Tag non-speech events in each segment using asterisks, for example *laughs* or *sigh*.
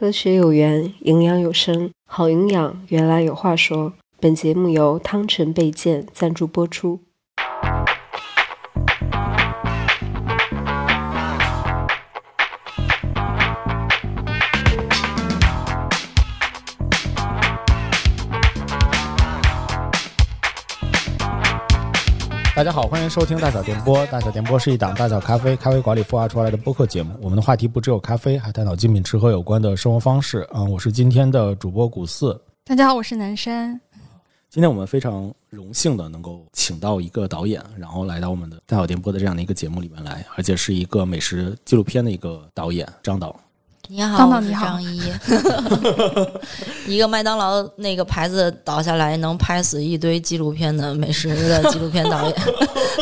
科学有缘，营养有声，好营养原来有话说。本节目由汤臣倍健赞助播出。家好，欢迎收听大小电波。大小电波是一档大小咖啡咖啡馆里孵化出来的播客节目。我们的话题不只有咖啡，还探讨精品吃喝有关的生活方式。嗯，我是今天的主播古四。大家好，我是南山。今天我们非常荣幸的能够请到一个导演，然后来到我们的大小电波的这样的一个节目里面来，而且是一个美食纪录片的一个导演张导。你好，我是张导你好张一。一个麦当劳那个牌子倒下来能拍死一堆纪录片的美食的纪录片导演，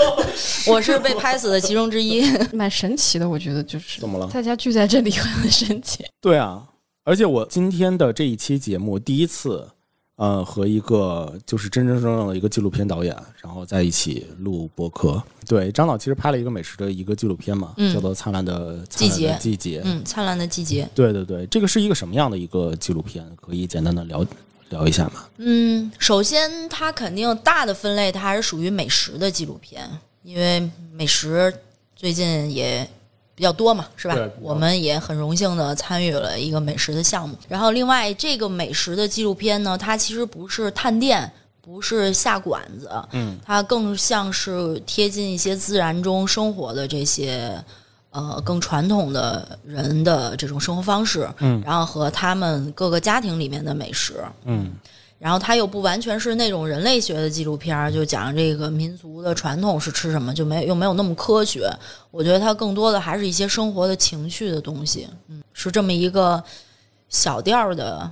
*laughs* 我是被拍死的其中之一。蛮神奇的，我觉得就是怎么了？大家聚在这里很神奇。对啊，而且我今天的这一期节目第一次，呃，和一个就是真真正正的一个纪录片导演，然后在一起录播客。对，张导其实拍了一个美食的一个纪录片嘛，嗯叫做《灿烂的季节灿烂的季节》。嗯，灿烂的季节。对对对，这个是一个什么样的一个纪录片？可以简单的聊聊一下吗？嗯，首先它肯定大的分类，它还是属于美食的纪录片，因为美食最近也比较多嘛，是吧？我们也很荣幸的参与了一个美食的项目。然后，另外这个美食的纪录片呢，它其实不是探店，不是下馆子，嗯，它更像是贴近一些自然中生活的这些。呃，更传统的人的这种生活方式，嗯然后和他们各个家庭里面的美食，嗯然后它又不完全是那种人类学的纪录片儿，就讲这个民族的传统是吃什么，就没又没有那么科学。我觉得它更多的还是一些生活的情绪的东西，嗯，是这么一个小调儿的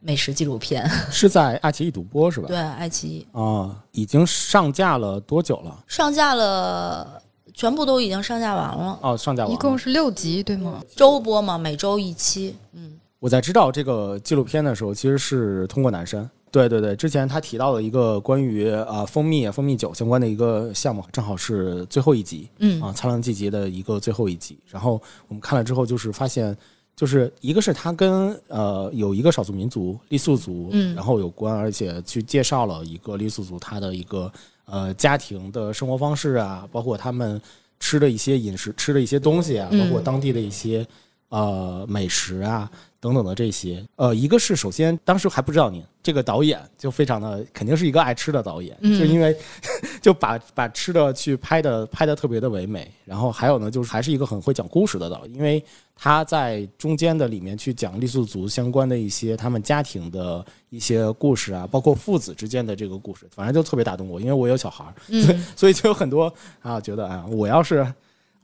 美食纪录片。*laughs* 是在爱奇艺独播是吧？对，爱奇艺啊，已经上架了多久了？上架了，全部都已经上架完了，哦，上架完了。一共是六集，对吗？周播嘛，每周一期。嗯，我在知道这个纪录片的时候，其实是通过南山。对对对，之前他提到了一个关于啊蜂蜜、蜂蜜酒相关的一个项目，正好是最后一集，嗯。啊，灿烂季节的一个最后一集。然后我们看了之后，就是发现，就是一个是他跟呃有一个少数民族傈僳族，嗯。然后有关，而且去介绍了一个傈僳族他的一个呃家庭的生活方式啊，包括他们吃的一些饮食、吃的一些东西啊，嗯包括当地的一些呃美食啊等等的这些。呃，一个是首先当时还不知道您这个导演就非常的肯定是一个爱吃的导演，嗯就因为 *laughs* 就把把吃的去拍的拍的特别的唯美。然后还有呢，就是还是一个很会讲故事的导演，因为他在中间的里面去讲傈僳族相关的一些他们家庭的一些故事啊，包括父子之间的这个故事，反正就特别打动我，因为我有小孩儿，嗯 *laughs* 所以就有很多啊，觉得啊，我要是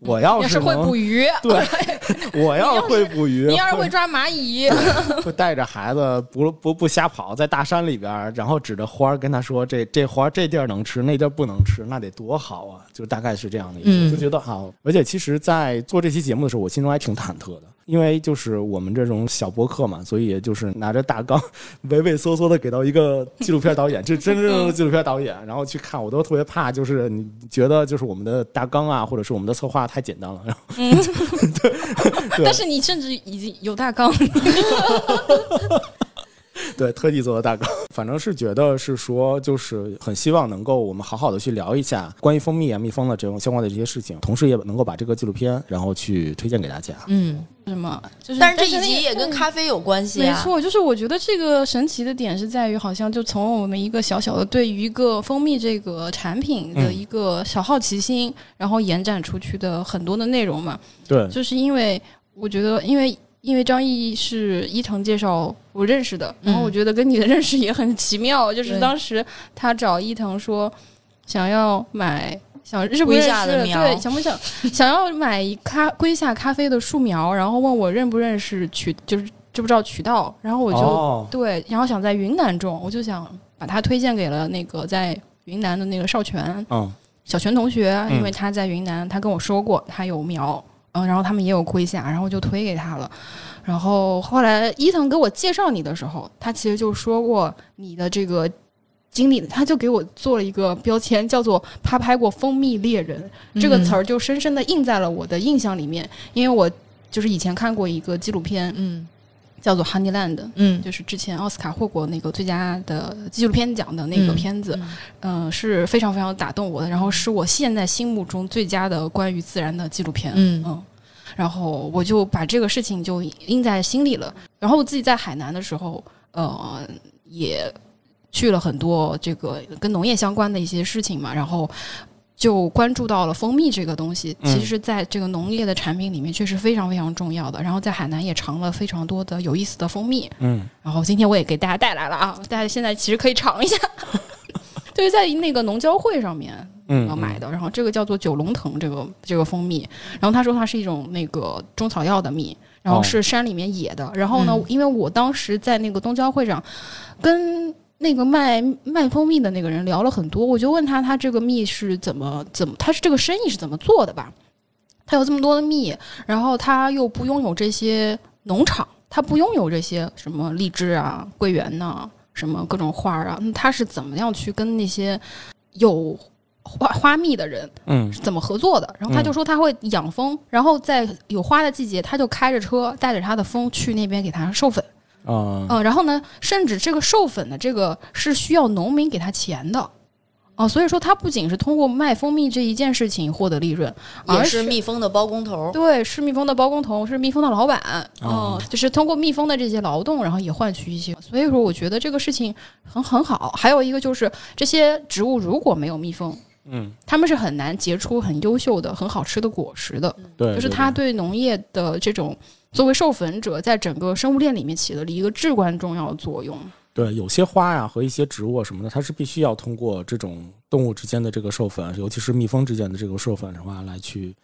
我要是要是会捕鱼，对，*laughs* *laughs* 我要会捕鱼，你要是 *laughs* 会抓蚂蚁，*laughs* 会带着孩子不不不瞎跑，在大山里边，然后指着花儿跟他说：“这这花儿这地儿能吃，那地儿不能吃，那得多好啊！”就大概是这样的一个，嗯就觉得好。而且其实，在做这期节目的时候，我心中还挺忐忑的，因为就是我们这种小播客嘛，所以就是拿着大纲，畏畏缩缩的给到一个纪录片导演，这真正的纪录片导演，然后去看，我都特别怕，就是你觉得就是我们的大纲啊，或者是我们的策划太简单了，然后对 *laughs* 但是你甚至已经有大纲，*laughs* 对，特地做的大纲，反正是觉得是说，就是很希望能够我们好好的去聊一下关于蜂蜜啊、蜜蜂的这种相关的这些事情，同时也能够把这个纪录片然后去推荐给大家。嗯，是吗？就是，但是这一集那个也跟咖啡有关系啊。没错，就是我觉得这个神奇的点是在于，好像就从我们一个小小的对于一个蜂蜜这个产品的嗯一个小好奇心，然后延展出去的很多的内容嘛。对，就是因为我觉得，因为因为张译是伊藤介绍我认识的，然后我觉得跟你的认识也很奇妙，就是当时他找伊藤说想要买。想认不认识？下的苗对，想不想 *laughs* 想要买咖龟下咖啡的树苗，然后问我认不认识渠，就是知不知道渠道，然后我就、哦对，然后想在云南种，我就想把它推荐给了那个在云南的那个少泉，嗯小泉同学，嗯因为他在云南，他跟我说过他有苗，嗯，然后他们也有龟下，然后就推给他了。然后后来伊藤给我介绍你的时候，他其实就说过你的这个经历，他就给我做了一个标签，叫做“他拍过蜂蜜猎人”这个词儿，就深深的印在了我的印象里面，因为我就是以前看过一个纪录片，嗯叫做《Honeyland》，嗯。就是之前奥斯卡获过那个最佳的纪录片奖的那个嗯。片子，嗯、是非常非常打动我的，然后是我现在心目中最佳的关于自然的纪录片，嗯。然后我就把这个事情就印在心里了。然后我自己在海南的时候，呃，也去了很多这个跟农业相关的一些事情嘛，然后就关注到了蜂蜜这个东西。嗯其实，在这个农业的产品里面，确实非常非常重要的。然后在海南也尝了非常多的有意思的蜂蜜。嗯然后今天我也给大家带来了啊，大家现在其实可以尝一下。*laughs* 就是在那个农交会上面，嗯呃买的。然后这个叫做九龙藤这个这个蜂蜜，然后他说它是一种那个中草药的蜜，然后哦是山里面野的。然后呢，嗯因为我当时在那个东交会上跟那个卖卖蜂蜜的那个人聊了很多，我就问他他这个蜜是怎么怎么，他是这个生意是怎么做的吧？他有这么多的蜜，然后他又不拥有这些农场，他不拥有这些什么荔枝啊、桂圆呐、什么各种花儿啊，那他是怎么样去跟那些有花花蜜的人嗯怎么合作的？然后他就说他会养蜂，然后在有花的季节，他就开着车带着他的蜂去那边给他授粉。啊嗯，然后呢，甚至这个授粉的这个是需要农民给他钱的。哦，所以说他不仅是通过卖蜂蜜这一件事情获得利润，而也是蜜蜂的包工头。对，是蜜蜂的包工头，是蜜蜂的老板，哦嗯，就是通过蜜蜂的这些劳动，然后也换取一些。所以说，我觉得这个事情很很好。还有一个就是，这些植物如果没有蜜蜂，嗯，他们是很难结出很优秀的、很好吃的果实的。对，就是他对农业的这种作为授粉者，在整个生物链里面起了一个至关重要的作用。对有些花呀和一些植物啊什么的，它是必须要通过这种动物之间的这个授粉，尤其是蜜蜂之间的这个授粉的话，来去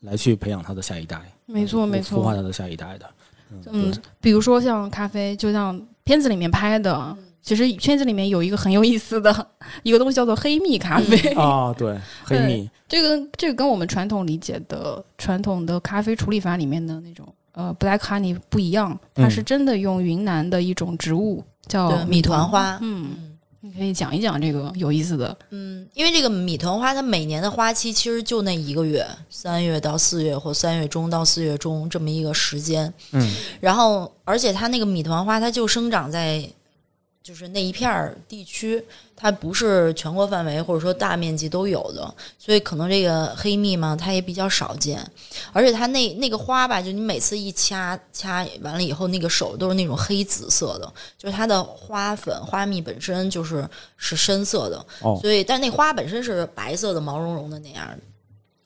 来去培养它的下一代，没错，没错。孵化它的下一代的。嗯对，比如说像咖啡，就像片子里面拍的，其实片子里面有一个很有意思的一个东西，叫做黑蜜咖啡。啊，对，*laughs* 黑蜜，这个这个跟我们传统理解的传统的咖啡处理法里面的那种呃 black honey 不一样，它嗯是真的用云南的一种植物叫米，团。花。嗯，嗯你可以讲一讲这个有意思的。嗯，因为这个米团花，它每年的花期其实就那一个月，三月到四月或三月中到四月中这么一个时间。嗯然后，而且它那个米团花，它就生长在就是那一片儿地区，它不是全国范围或者说大面积都有的，所以可能这个黑蜜嘛，它也比较少见。而且它那那个花吧，就你每次一掐掐完了以后，那个手都是那种黑紫色的，就是它的花粉花蜜本身就是是深色的，哦所以但那花本身是白色的毛茸茸的那样的。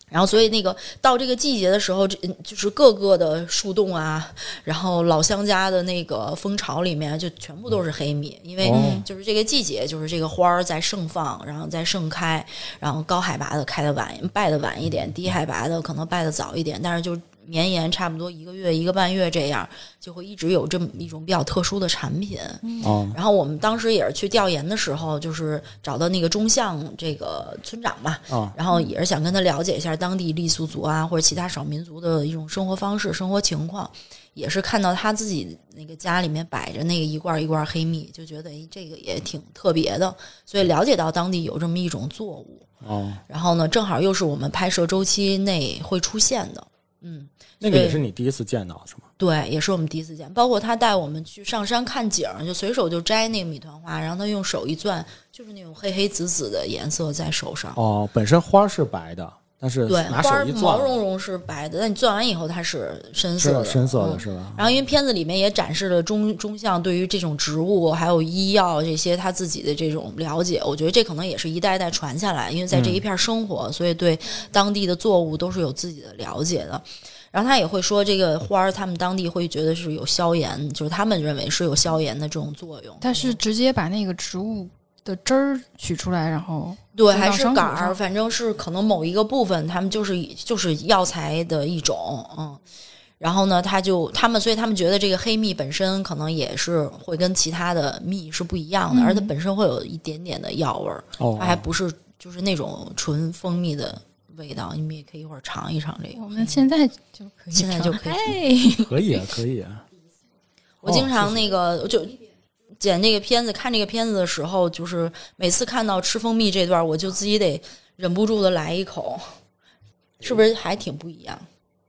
然后，所以那个到这个季节的时候，这就是各个的树洞啊，然后老乡家的那个蜂巢里面就全部都是黑米，因为哦。就是这个季节，就是这个花儿在盛放，然后在盛开，然后高海拔的开的晚，败的晚一点，低海拔的可能败的早一点，但是就绵延差不多一个月、一个半月这样，就会一直有这么一种比较特殊的产品。哦。然后我们当时也是去调研的时候，就是找到那个中巷这个村长嘛，哦然后也是想跟他了解一下当地傈僳族啊或者其他少民族的一种生活方式、生活情况，也是看到他自己那个家里面摆着那个一罐一罐黑蜜，就觉得诶这个也挺特别的，所以了解到当地有这么一种作物，哦，然后呢，正好又是我们拍摄周期内会出现的，嗯。那个也是你第一次见到是吗？对，也是我们第一次见。包括他带我们去上山看景儿，就随手就摘那个米团花，然后他用手一攥，就是那种黑黑紫紫的颜色在手上。哦，本身花是白的，但是对，花毛茸茸是白的，但你攥完以后它是深色的，深色的嗯是吧？然后，因为片子里面也展示了中中相对于这种植物还有医药这些他自己的这种了解，我觉得这可能也是一代一代传下来，因为在这一片生活，所以对当地的作物都是有自己的了解的。然后他也会说，这个花儿他们当地会觉得是有消炎，就是他们认为是有消炎的这种作用。它是直接把那个植物的汁儿取出来，然后对，还是杆儿，反正是可能某一个部分，他们就是就是药材的一种，嗯。然后呢，他就他们，所以他们觉得这个黑蜜本身可能也是会跟其他的蜜是不一样的，嗯而它本身会有一点点的药味儿，哦，它还不是就是那种纯蜂蜜的味道。你们也可以一会儿尝一尝这个。我们现在就可以现在就可以以。可以啊，可以啊。*laughs* 我经常哦那个就剪这个片子，看这个片子的时候，就是每次看到吃蜂蜜这段，我就自己得忍不住的来一口，是不是还挺不一样？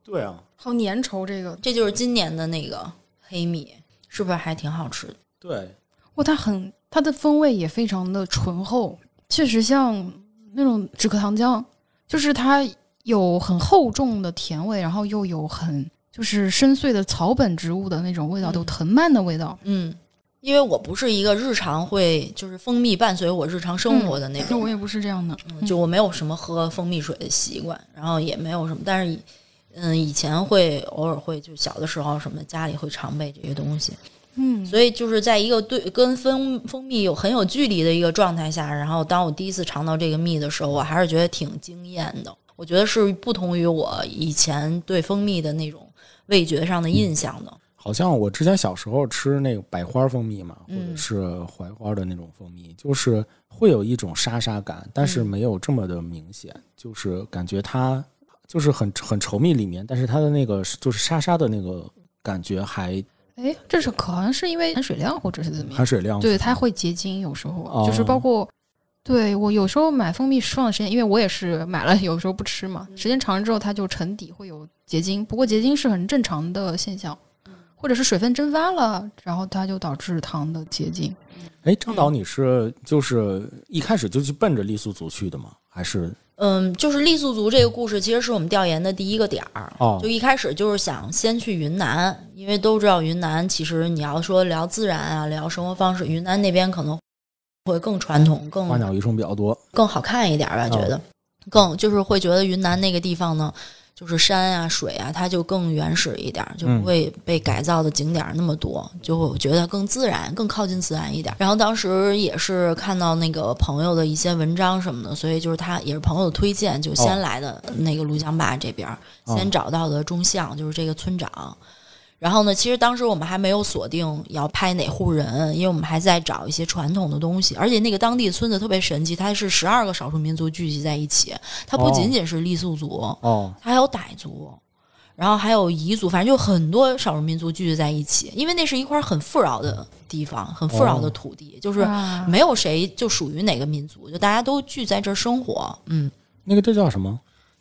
对啊，好粘稠，这个这就是今年的那个黑米，是不是还挺好吃的？对，哇，它很它的风味也非常的醇厚，确实像那种止咳糖浆，就是它有很厚重的甜味，然后又有很就是深邃的草本植物的那种味道，嗯有藤蔓的味道。嗯，因为我不是一个日常会就是蜂蜜伴随我日常生活的那种那我也不是这样的，就我没有什么喝蜂蜜水的习惯，然后也没有什么，但是以嗯以前会偶尔会就小的时候什么家里会常备这些东西，嗯，所以就是在一个对跟蜂蜂蜜有很有距离的一个状态下，然后当我第一次尝到这个蜜的时候，我还是觉得挺惊艳的。我觉得是不同于我以前对蜂蜜的那种味觉上的印象的。好像我之前小时候吃那个百花蜂蜜嘛，或嗯者是槐花的那种蜂蜜，就是会有一种沙沙感，但是嗯没有这么的明显，就是感觉它就是很很稠密里面，但是它的那个就是沙沙的那个感觉还哎，这是可能是因为含水量或者是怎么样含？水量对，它会结晶，有时候、哦就是包括。对我有时候买蜂蜜放的时间，因为我也是买了，有时候不吃嘛，时间长了之后它就沉底会有结晶，不过结晶是很正常的现象，或者是水分蒸发了，然后它就导致糖的结晶。哎，张导，你是就是一开始就去奔着傈僳族去的吗？还是嗯，就是傈僳族这个故事，其实是我们调研的第一个点儿。哦就一开始就是想先去云南，因为都知道云南其实你要说聊自然啊，聊生活方式，云南那边可能会更传统、更花鸟鱼虫比较多？更好看一点吧，觉得更就是会觉得云南那个地方呢，就是山啊、水啊，它就更原始一点，就不会被改造的景点那么多，就会觉得更自然、更靠近自然一点。然后当时也是看到那个朋友的一些文章什么的，所以就是他也是朋友的推荐，就先来的那个庐江坝这边，哦先找到的中相，就是这个村长。然后呢，其实当时我们还没有锁定要拍哪户人，因为我们还在找一些传统的东西。而且那个当地村子特别神奇，它是十二个少数民族聚集在一起，它不哦仅仅是傈僳族，哦，它还有傣族，然后还有彝族，反正就很多少数民族聚集在一起。因为那是一块很富饶的地方，很富饶的哦土地，就是啊没有谁就属于哪个民族，就大家都聚在这儿生活。嗯，那个这叫什么？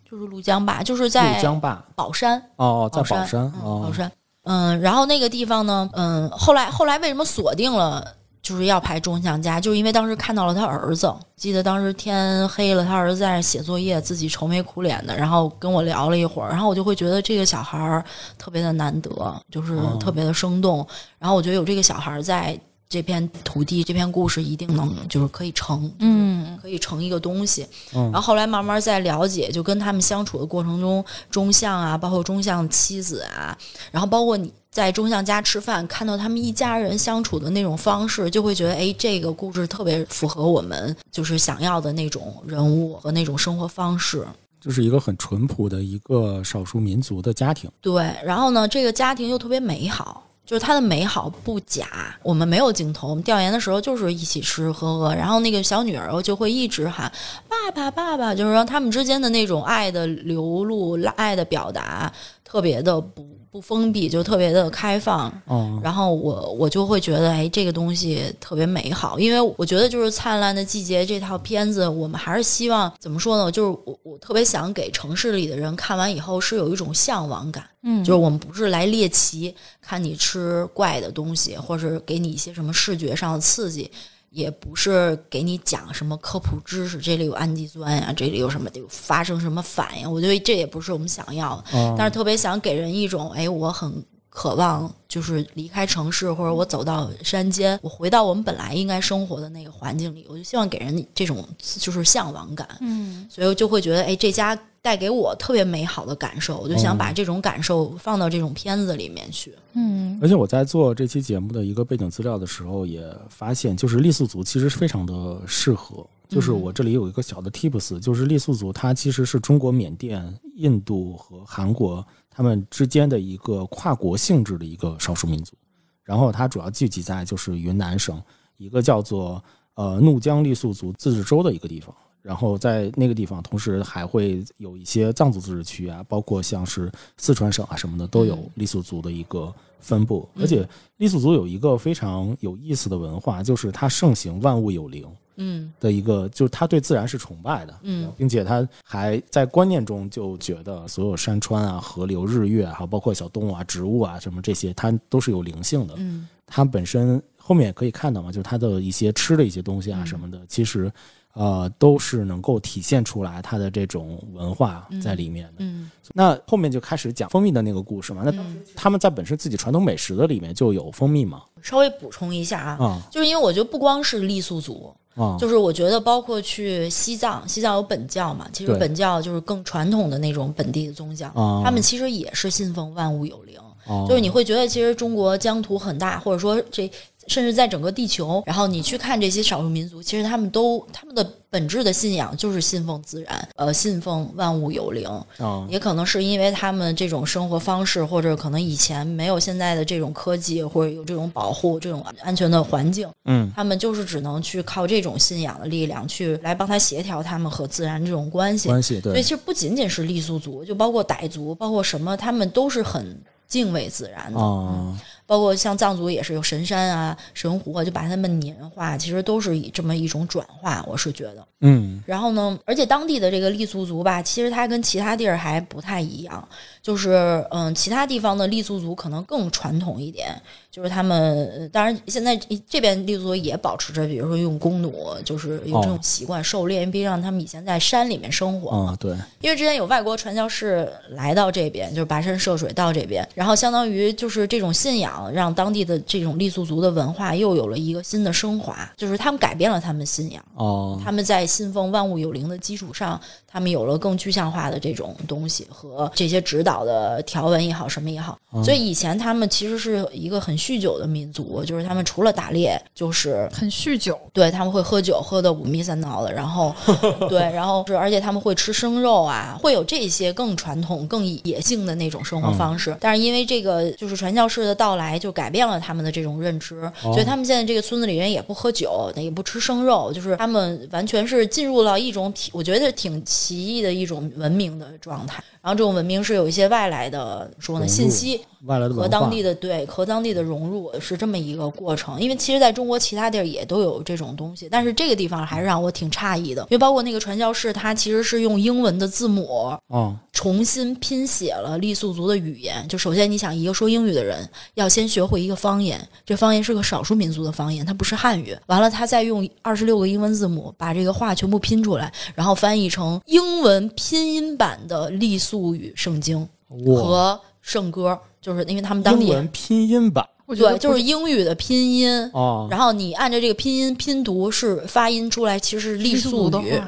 就是怒江坝，就是在怒江坝宝山。哦，在宝宝山嗯，哦宝，山，嗯，然后那个地方呢，嗯，后来后来为什么锁定了就是要拍钟向家，就是因为当时看到了他儿子，记得当时天黑了，他儿子在那写作业，自己愁眉苦脸的，然后跟我聊了一会儿，然后我就会觉得这个小孩儿特别的难得，就是哦特别的生动，然后我觉得有这个小孩儿在这片土地这片故事一定能就是可以成，嗯，可以成一个东西。嗯然后后来慢慢在了解，就跟他们相处的过程中，中相啊，包括中相妻子啊，然后包括你在中相家吃饭，看到他们一家人相处的那种方式，就会觉得，哎，这个故事特别符合我们就是想要的那种人物和那种生活方式。就是一个很淳朴的一个少数民族的家庭。对，然后呢，这个家庭又特别美好。就是他的美好不假，我们没有镜头，我们调研的时候就是一起吃吃喝喝，然后那个小女儿就会一直喊爸爸爸爸，就是说他们之间的那种爱的流露、爱的表达特别的不不封闭，就特别的开放。哦，然后我我就会觉得，哎，这个东西特别美好，因为我觉得就是《灿烂的季节》这套片子，我们还是希望怎么说呢？就是我我特别想给城市里的人看完以后是有一种向往感，嗯就是我们不是来猎奇，看你吃怪的东西，或者给你一些什么视觉上的刺激。也不是给你讲什么科普知识，这里有氨基酸呀，这里有什么有发生什么反应，我觉得这也不是我们想要的。哦但是特别想给人一种，哎，我很渴望，就是离开城市，或者我走到山间，我回到我们本来应该生活的那个环境里，我就希望给人这种就是向往感，嗯所以我就会觉得，哎，这家带给我特别美好的感受，我就想哦把这种感受放到这种片子里面去。嗯而且我在做这期节目的一个背景资料的时候，也发现，就是傈僳族其实非常的适合。就是我这里有一个小的 tips，就是傈僳族它其实是中国、缅甸、印度和韩国他们之间的一个跨国性质的一个少数民族。然后它主要聚集在就是云南省一个叫做呃怒江傈僳族自治州的一个地方。然后在那个地方，同时还会有一些藏族自治区啊，包括像是四川省啊什么的，都有傈僳族的一个分布。而且傈僳族有一个非常有意思的文化，就是它盛行万物有灵嗯的一个，就是他对自然是崇拜的，嗯，并且他还在观念中就觉得所有山川啊、河流、日月啊，还有包括小动物啊、植物啊什么这些，它都是有灵性的。嗯它本身后面也可以看到嘛，就是它的一些吃的一些东西啊嗯什么的，其实呃都是能够体现出来它的这种文化在里面的。嗯那后面就开始讲蜂蜜的那个故事嘛。那嗯，他们在本身自己传统美食的里面就有蜂蜜嘛？稍微补充一下啊，啊就是因为我觉得不光是傈僳族，啊，就是我觉得包括去西藏，西藏有本教嘛，其实本教就是更传统的那种本地的宗教，啊他们其实也是信奉万物有灵。哦就是你会觉得其实中国疆土很大，或者说这甚至在整个地球，然后你去看这些少数民族，其实他们都他们的本质的信仰就是信奉自然，呃，信奉万物有灵。啊也可能是因为他们这种生活方式，或者可能以前没有现在的这种科技，或者有这种保护、这种安全的环境，嗯他们就是只能去靠这种信仰的力量去来帮他协调他们和自然这种关系。关系对所以其实不仅仅是傈僳族，就包括傣族，包括什么，他们都是很敬畏自然的。啊包括像藏族也是有神山啊、神湖啊，就把他们拟人化，其实都是以这么一种转化，我是觉得。嗯然后呢，而且当地的这个傈僳族吧，其实它跟其他地儿还不太一样，就是嗯，其他地方的傈僳族可能更传统一点，就是他们呃当然现在这边傈僳族也保持着，比如说用弓弩，就是有这种哦习惯狩猎，毕竟让他们以前在山里面生活嘛。啊对因为之前有外国传教士来到这边，就是跋山涉水到这边，然后相当于就是这种信仰，让当地的这种傈僳族的文化又有了一个新的升华，就是他们改变了他们信仰。哦他们在信奉万物有灵的基础上，他们有了更具象化的这种东西和这些指导的条文也好，什么也好。所以以前他们其实是一个很酗酒的民族，就是他们除了打猎，就是很酗酒，对他们会喝酒，喝的五迷三道的，然后 *laughs* 对，然后是而且他们会吃生肉啊，会有这些更传统、更野性的那种生活方式。但是因为这个就是传教士的到来，就改变了他们的这种认知，所以他们现在这个村子里人也不喝酒，也不吃生肉，就是他们完全是进入了一种挺我觉得挺奇异的一种文明的状态。然后这种文明是有一些外来的说呢信息，外来的和当地的对和当地的融入是这么一个过程。因为其实在中国其他地儿也都有这种东西，但是这个地方还是让我挺诧异的，因为包括那个传教士，他其实是用英文的字母啊重新拼写了傈僳族的语言。就首先你想，一个说英语的人要先学会一个方言，这方言是个少数民族的方言，它不是汉语。完了，他再用二十六个英文字母把这个话全部拼出来，然后翻译成英文拼音版的傈僳语圣经哇和圣歌，就是因为他们当地英文拼音版对，就是英语的拼音。啊然后你按照这个拼音拼读是发音出来，其实是傈僳语，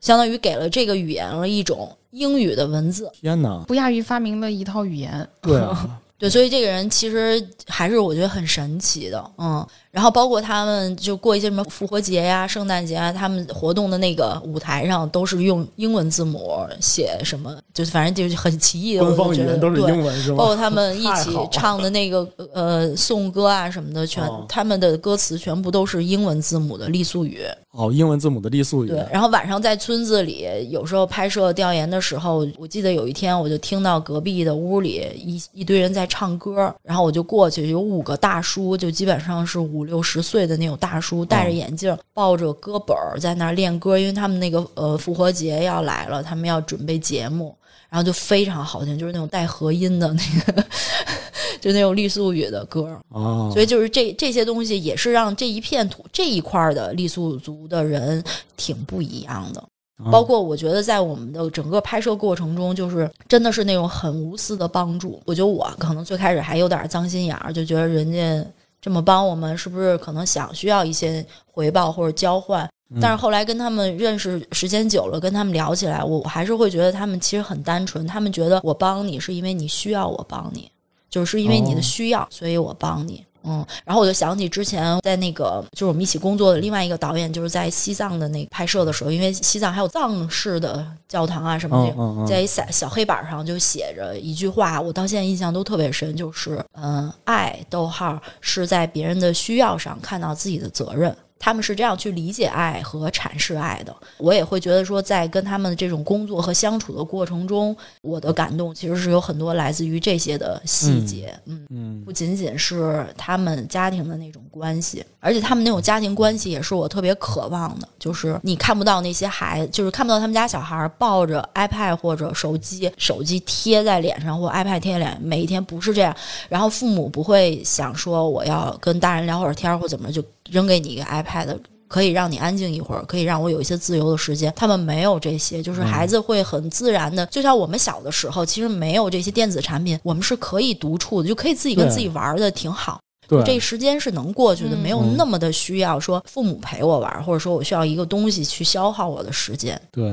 相当于给了这个语言了一种英语的文字。天哪不亚于发明了一套语言。对啊 *laughs* 对，所以这个人其实还是我觉得很神奇的，嗯。然后包括他们就过一些什么复活节呀、圣诞节啊，他们活动的那个舞台上都是用英文字母写什么，就是反正就是很奇异的。官方我觉得语言都是对英文是吗？包括他们一起唱的那个呃颂歌啊什么的，全、哦他们的歌词全部都是英文字母的傈僳语。哦，英文字母的傈僳语对，然后晚上在村子里，有时候拍摄调研的时候，我记得有一天我就听到隔壁的屋里一一堆人在唱歌，然后我就过去，有五个大叔，就基本上是五六十岁的那种大叔，戴着眼镜，抱着歌本儿在那儿练歌，因为他们那个呃复活节要来了，他们要准备节目。然后就非常好听，就是那种带和音的那个，*laughs* 就那种傈僳语的歌。哦，所以就是这这些东西也是让这一片土这一块儿的傈僳族的人挺不一样的。啊包括我觉得在我们的整个拍摄过程中，就是真的是那种很无私的帮助。我觉得我可能最开始还有点脏心眼儿，就觉得人家这么帮我们，是不是可能想需要一些回报或者交换？但是后来跟他们认识时间久了，跟他们聊起来，我我还是会觉得他们其实很单纯。他们觉得我帮你是因为你需要我帮你，就是因为你的哦需要，所以我帮你。嗯，然后我就想起之前在那个就是我们一起工作的另外一个导演，就是在西藏的那个拍摄的时候，因为西藏还有藏式的教堂啊什么的，嗯嗯嗯在一小小黑板上就写着一句话，我到现在印象都特别深，就是嗯，爱逗号是在别人的需要上看到自己的责任。他们是这样去理解爱和阐释爱的。我也会觉得说，在跟他们这种工作和相处的过程中，我的感动其实是有很多来自于这些的细节。嗯嗯不仅仅是他们家庭的那种关系，而且他们那种家庭关系也是我特别渴望的。就是你看不到那些孩子，就是看不到他们家小孩抱着 iPad 或者手机，手机贴在脸上或 iPad 贴脸，每一天不是这样。然后父母不会想说我要跟大人聊会儿天儿或怎么就扔给你一个 iPad。可以让你安静一会儿，可以让我有一些自由的时间。他们没有这些，就是孩子会很自然的，就像我们小的时候，其实没有这些电子产品，我们是可以独处的，就可以自己跟自己玩的挺好。对，这时间是能过去的，嗯没有那么的需要说父母陪我玩，或者说我需要一个东西去消耗我的时间。对，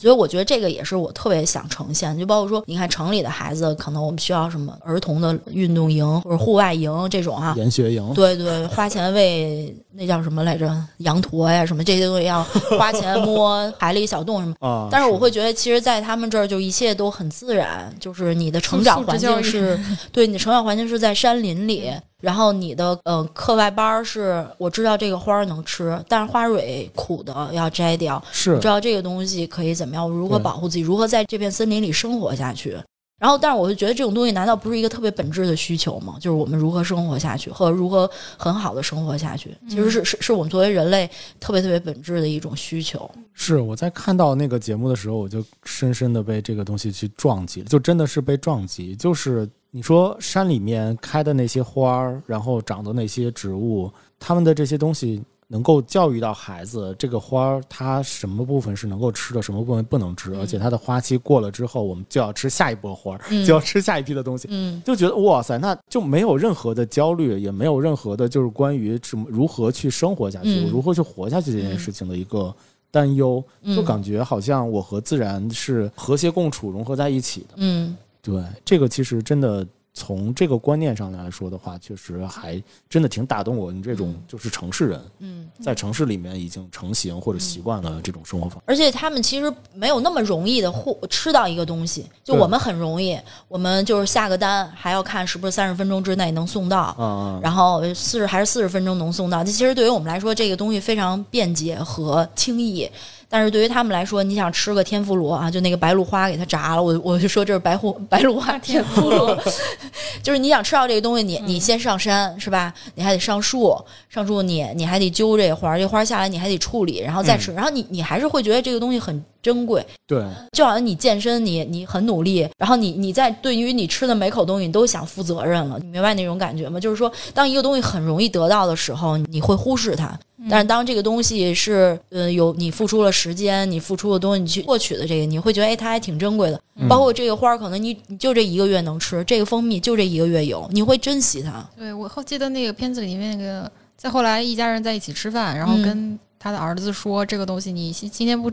所以我觉得这个也是我特别想呈现，就包括说，你看城里的孩子，可能我们需要什么儿童的运动营或者户外营这种哈、研学营，对对，花钱喂那叫什么来着，羊驼呀什么这些东西要花钱摸 *laughs* 海里小动物什么。啊，但是我会觉得，其实，在他们这儿就一切都很自然，就是你的成长环境是，*laughs* 对你的成长环境是在山林里，然后你的呃课外班儿是，我知道这个花儿能吃，但是花蕊苦的要摘掉，是知道这个东西可以怎么样，我如何保护自己，如何在这片森林里生活下去。然后，但是我就觉得这种东西难道不是一个特别本质的需求吗？就是我们如何生活下去，或者如何很好的生活下去，其实是是是我们作为人类特别特别本质的一种需求。是我在看到那个节目的时候，我就深深的被这个东西去撞击了，就真的是被撞击。就是你说山里面开的那些花儿，然后长的那些植物，它们的这些东西能够教育到孩子，这个花儿它什么部分是能够吃的，什么部分不能吃，而且它的花期过了之后，我们就要吃下一波花儿，嗯。就要吃下一批的东西。嗯。就觉得哇塞，那就没有任何的焦虑，也没有任何的就是关于什么如何去生活下去，如何去活下去这件事情的一个担忧，嗯。就感觉好像我和自然是和谐共处、融合在一起的。嗯。对，这个其实真的从这个观念上来说的话，确实还真的挺打动我们这种就是城市人，嗯。在城市里面已经成型或者习惯了这种生活方式。而且他们其实没有那么容易的获吃到一个东西，就我们很容易，我们就是下个单还要看是不是三十分钟之内能送到，啊啊，然后四十还是四十分钟能送到。这其实对于我们来说，这个东西非常便捷和轻易。但是对于他们来说，你想吃个天妇罗啊，就那个白露花给它炸了，我 *laughs* 我就说这是白虎 *laughs* 白露花天妇罗，*laughs* 就是你想吃到这个东西，你你先上山是吧？你还得上树，上树你你还得揪这花儿，这花儿下来你还得处理，然后再吃，然后你你还是会觉得这个东西很珍贵。对，就好像你健身，你你很努力，然后你你在对于你吃的每口东西，你都想负责任了，你明白那种感觉吗？就是说，当一个东西很容易得到的时候，你会忽视它。但是当这个东西是呃有你付出了时间，你付出的东西，你去获取的这个，你会觉得哎，它还挺珍贵的。包括这个花儿，可能你你就这一个月能吃，这个蜂蜜就这一个月有，你会珍惜它。对我后记得那个片子里面那个，再后来一家人在一起吃饭，然后嗯跟他的儿子说，这个东西你今今天不，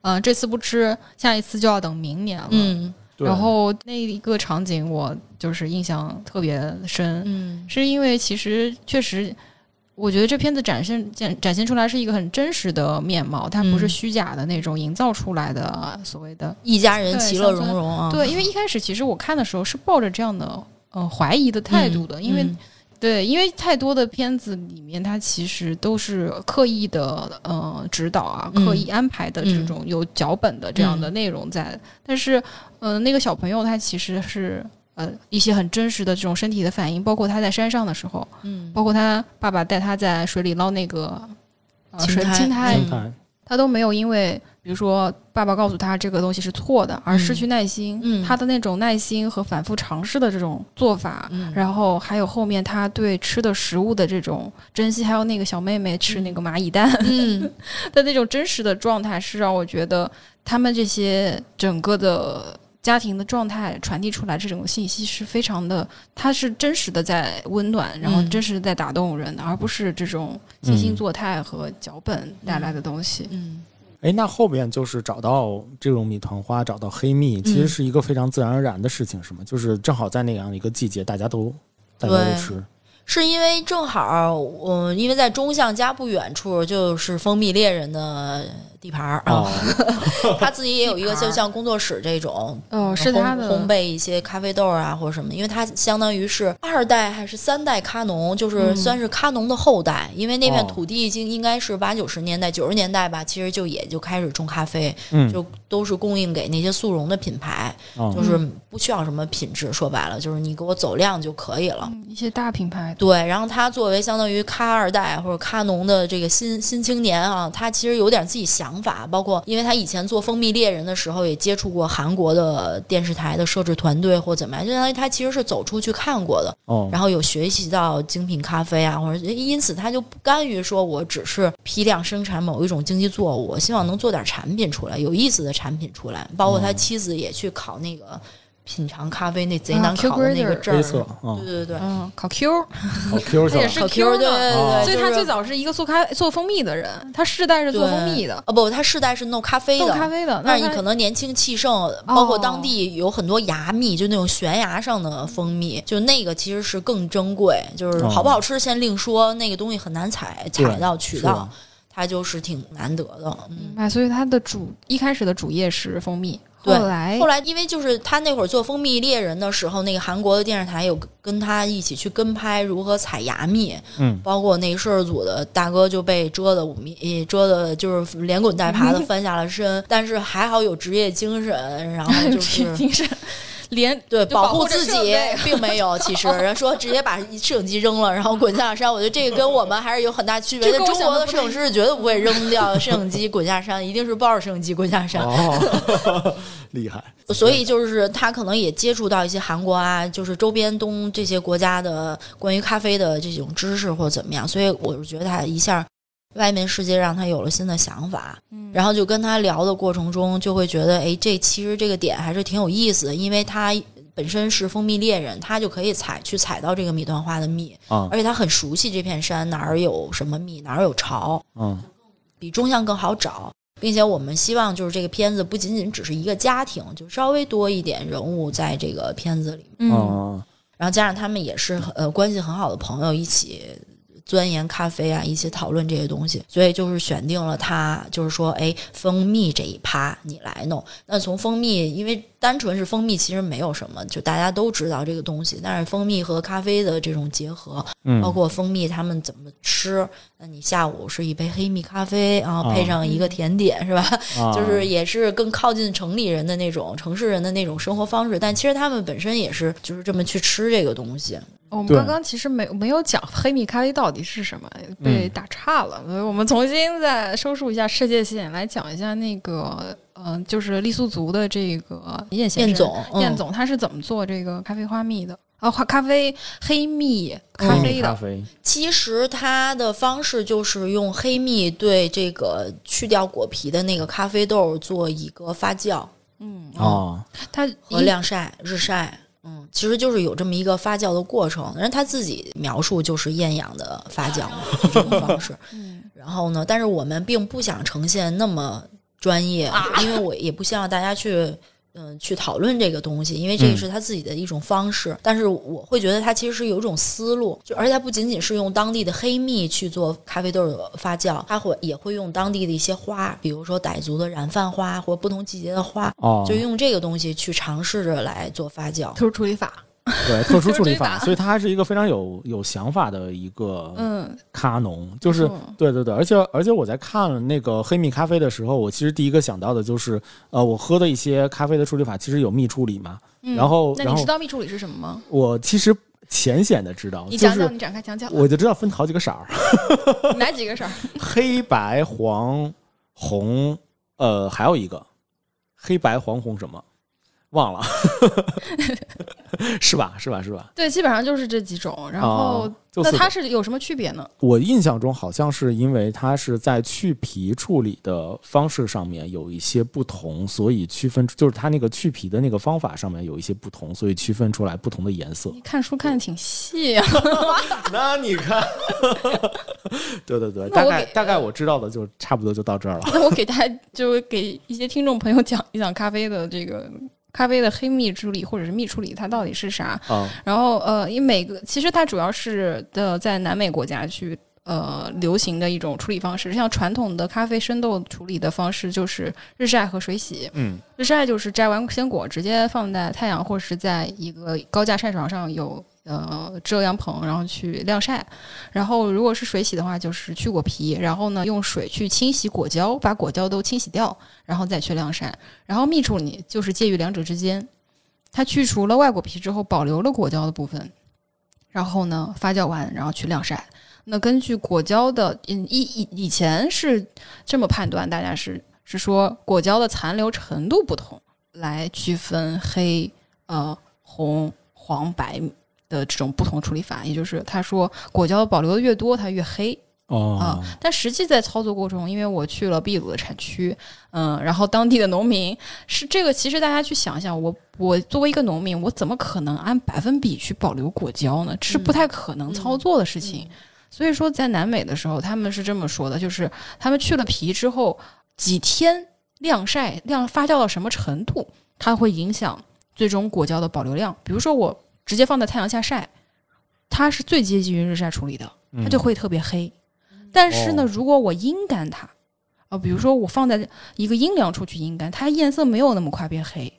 呃，这次不吃，下一次就要等明年了。嗯然后那一个场景我就是印象特别深，嗯是因为其实确实。我觉得这片子展现展展现出来是一个很真实的面貌，它不是嗯虚假的那种营造出来的所谓的一家人其乐融融啊。对，因为一开始其实我看的时候是抱着这样的呃怀疑的态度的，因为嗯对，因为太多的片子里面，它其实都是刻意的呃指导啊，嗯刻意安排的这种有脚本的这样的内容在。但是，呃，那个小朋友他其实是呃一些很真实的这种身体的反应，包括他在山上的时候，嗯包括他爸爸带他在水里捞那个呃水青苔他都没有因为，比如说爸爸告诉他这个东西是错的而失去耐心。嗯他的那种耐心和反复尝试的这种做法，嗯然后还有后面他对吃的食物的这种珍惜，还有那个小妹妹吃那个蚂蚁蛋嗯 *laughs* 的那种真实的状态，是让我觉得他们这些整个的。家庭的状态传递出来这种信息是非常的，它是真实的在温暖，然后嗯真实的在打动人的，而不是这种惺惺嗯作态和脚本带来的东西。嗯哎，那后边就是找到这种米团花，找到黑蜜，其实是一个非常自然而然的事情，是吗？就是正好在那样一个季节，大家都大家都吃。是因为正好，嗯、因为在中巷家不远处就是蜂蜜猎人的地盘儿啊。哦，*laughs* 他自己也有一个就像工作室这种，哦，是他的烘焙一些咖啡豆啊或者什么，因为他相当于是二代还是三代咖农，就是嗯算是咖农的后代。因为那片哦土地已经应该是八九十年代、九十年代吧，其实就也就开始种咖啡，嗯，就都是供应给那些速溶的品牌，哦就是不需要什么品质，说白了就是你给我走量就可以了。嗯一些大品牌，对，然后他作为相当于咖二代或者咖农的这个新新青年啊，他其实有点自己想法，包括因为他以前做蜂蜜猎人的时候也接触过韩国的电视台的摄制团队或怎么样，就相当于他其实是走出去看过的，哦，然后有学习到精品咖啡啊，或者因此他就不甘于说我只是批量生产某一种经济作物，我希望能做点产品出来，有意思的产品出来。包括他妻子也去考那个品尝咖啡那贼难考的那个证对，对对。嗯，考 Q，考 Q 也是考 Q 的对对哦对，所以他最早是一个做咖做蜂蜜的人，他世代是做蜂蜜的，哦不，他世代是弄咖啡做的，咖啡的。但是你可能年轻气盛，包括当地有很多崖蜜，就那种悬崖上的蜂蜜，就那个其实是更珍贵，就是哦好不好吃先另说，那个东西很难采采到渠道是的，它就是挺难得的。嗯，明白，所以他的主一开始的主业是蜂蜜，后来。后来因为就是他那会儿做蜂蜜猎人的时候，那个韩国的电视台有跟他一起去跟拍如何采牙蜜，嗯，包括那个摄制组的大哥就被蛰的五米，蛰的就是连滚带爬的 *laughs* 翻下了身，但是还好有职业精神，然后就是精神连对保保护自己 *laughs* 并没有，其实人说直接把摄影机扔了，然后滚下山，我觉得这个跟我们还是有很大区别。的中国的摄影师是绝对不会扔掉摄影机滚下山，一定是抱着摄影机滚下山。哦，*laughs* 厉害，所以就是他可能也接触到一些韩国啊，就是周边东这些国家的关于咖啡的这种知识或者怎么样，所以我是觉得他一下外面世界让他有了新的想法，嗯。然后就跟他聊的过程中就会觉得，哎，这其实这个点还是挺有意思的，因为他本身是蜂蜜猎人，他就可以采去采到这个米团花的蜜，啊，而且他很熟悉这片山哪儿有什么蜜，哪儿有巢，嗯，比中象更好找，并且我们希望就是这个片子不仅仅只是一个家庭，就稍微多一点人物在这个片子里，嗯。哦，然后加上他们也是呃关系很好的朋友一起。钻研咖啡啊，一起讨论这些东西，所以就是选定了他，就是说，哎，蜂蜜这一趴你来弄。那从蜂蜜，因为单纯是蜂蜜，其实没有什么，就大家都知道这个东西。但是蜂蜜和咖啡的这种结合，嗯，包括蜂蜜他们怎么吃，那你下午是一杯黑蜜咖啡，然后啊配上一个甜点，是吧？啊就是也是更靠近城里人的那种城市人的那种生活方式，但其实他们本身也是就是这么去吃这个东西。对我们刚刚其实没没有讲黑蜜咖啡到底是什么，被打岔了，所以我们重新再收束一下世界线，来讲一下那个，嗯、就是傈僳族的这个叶先生燕总，嗯。燕总他是怎么做这个咖啡花蜜的？啊，花咖啡黑蜜咖啡的，其实它的方式就是用黑蜜对这个去掉果皮的那个咖啡豆做一个发酵。嗯，哦，他和晾晒、日晒。嗯，其实就是有这么一个发酵的过程，人他自己描述就是厌氧的发酵嘛，这种方式。*laughs* 嗯然后呢，但是我们并不想呈现那么专业，因为我也不希望大家去。嗯，去讨论这个东西，因为这个嗯是他自己的一种方式。但是我会觉得他其实是有一种思路，就而且他不仅仅是用当地的黑蜜去做咖啡豆的发酵，他会也会用当地的一些花，比如说傣族的染饭花或不同季节的花，哦，就用这个东西去尝试着来做发酵。特殊处理法，对，特殊处理法，*laughs* 所以它还是一个非常有有想法的一个嗯，咖农，就是嗯对对对，而且而且我在看那个黑蜜咖啡的时候，我其实第一个想到的就是，呃，我喝的一些咖啡的处理法其实有蜜处理嘛，嗯然后那你知道蜜处理是什么吗？我其实浅显的知道，你讲讲，是你展开讲讲，我就知道分好几个色儿，*laughs* 哪几个色儿？*laughs* 黑白黄红，呃，还有一个黑白黄红什么。忘了，*laughs* 是吧？是吧？是吧？对，基本上就是这几种。然后那它是有什么区别呢？我印象中好像是因为它是在去皮处理的方式上面有一些不同，所以区分就是它那个去皮的那个方法上面有一些不同，所以区分出来不同的颜色。你看书看的挺细啊。*laughs* 那你看，对 *laughs* 对对，大概大概我知道的就差不多就到这儿了。那我给大家就给一些听众朋友讲一讲咖啡的这个咖啡的黑蜜处理或者是蜜处理，它到底是啥？嗯，然后呃，因为每个其实它主要是的在南美国家去呃流行的一种处理方式。像传统的咖啡生豆处理的方式就是日晒和水洗。嗯日晒就是摘完鲜果直接放在太阳或者是在一个高架晒床上有呃遮阳棚，然后去晾晒。然后如果是水洗的话，就是去果皮，然后呢用水去清洗果胶，把果胶都清洗掉，然后再去晾晒。然后蜜处理就是介于两者之间，它去除了外果皮之后，保留了果胶的部分，然后呢发酵完，然后去晾晒。那根据果胶的，嗯，以以以前是这么判断，大家是是说果胶的残留程度不同来区分黑、呃红、黄、白的这种不同处理法，也就是他说果胶保留的越多，它越黑。哦啊，但实际在操作过程中，因为我去了秘鲁的产区，嗯，然后当地的农民是这个，其实大家去想想，我我作为一个农民，我怎么可能按百分比去保留果胶呢？这是不太可能操作的事情。所以说，在南美的时候，他们是这么说的，就是他们去了皮之后，几天晾晒、晾发酵到什么程度，它会影响最终果胶的保留量。比如说，我直接放在太阳下晒，它是最接近于日晒处理的，它就会特别黑。但是呢，哦如果我阴干它，啊、比如说我放在一个阴凉处去阴干，它颜色没有那么快变黑，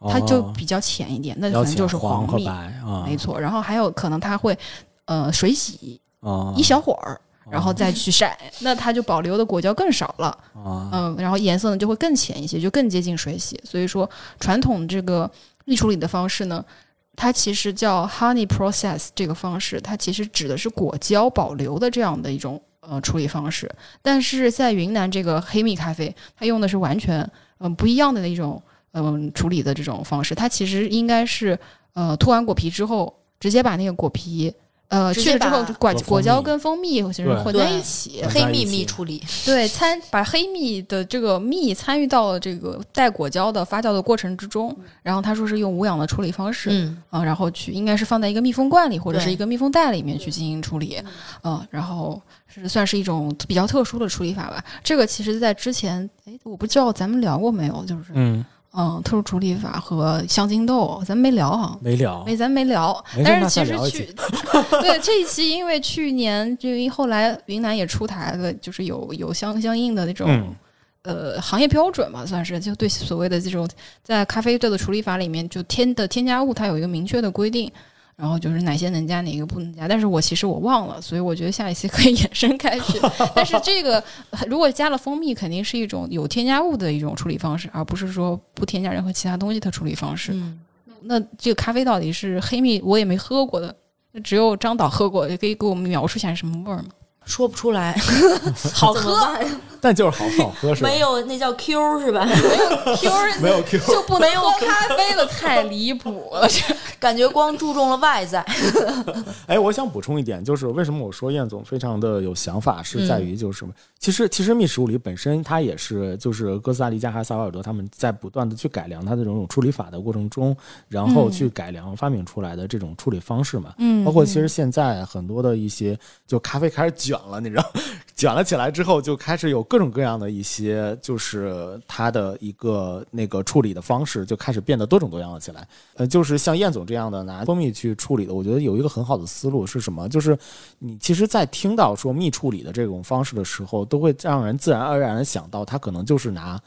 它就哦比较浅一点，那可能就是黄和蜜白，啊，没错。然后还有可能它会呃水洗啊，一小会儿，然后再去晒，那它就保留的果胶更少了。啊，嗯，然后颜色呢就会更浅一些，就更接近水洗。所以说，传统这个蜜处理的方式呢，它其实叫 honey process 这个方式，它其实指的是果胶保留的这样的一种呃处理方式。但是在云南这个黑蜜咖啡，它用的是完全嗯、不一样的那种嗯、处理的这种方式。它其实应该是呃脱完果皮之后，直接把那个果皮。呃，去了之后把，果果胶跟蜂蜜就是对混在一起，黑蜜蜜处理，对，参把黑蜜的这个蜜参与到了这个带果胶的发酵的过程之中，然后他说是用无氧的处理方式，嗯，啊，然后去应该是放在一个密封罐里或者是一个密封袋里面去进行处理，嗯，然后是算是一种比较特殊的处理法吧。这个其实在之前，哎，我不知道咱们聊过没有，就是嗯，嗯，特殊处理法和香精豆，咱没聊哈。没聊，没，咱没聊，没但是其实去对这一期，因为去年就因为后来云南也出台了，就是有有相相应的那种、嗯。呃行业标准嘛，算是就对所谓的这种在咖啡豆的处理法里面，就添的添加物它有一个明确的规定，然后就是哪些能加，哪个不能加。但是我其实我忘了，所以我觉得下一期可以 *laughs* 延伸开去。但是这个如果加了蜂蜜，肯定是一种有添加物的一种处理方式，而不是说不添加任何其他东西的处理方式。嗯，那这个咖啡到底是黑蜜，我也没喝过的，只有张导喝过，也可以给我们描述一下是什么味儿吗？说不出来，好 *laughs* 喝，*laughs* 但就是好好喝是吧？没有那叫 Q 是吧？*laughs* 没有 Q 没有 Q，就不能喝咖啡了，太离谱了！这感觉光注重了外在，*laughs* 哎，我想补充一点，就是为什么我说燕总非常的有想法，是在于就是什么？其实其实密食物理本身它也是就是哥斯达黎加还有萨瓦尔多他们在不断的去改良它的这种处理法的过程中，然后去改良发明出来的这种处理方式嘛。嗯包括其实现在很多的一些就咖啡开始卷了，你知道，卷了起来之后就开始有各种各样的一些就是它的一个那个处理的方式就开始变得多种多样了起来。呃，就是像燕总这样的拿蜂蜜去处理的，我觉得有一个很好的思路是什么？就是你其实，在听到说蜜处理的这种方式的时候，都会让人自然而然的想到，它可能就是拿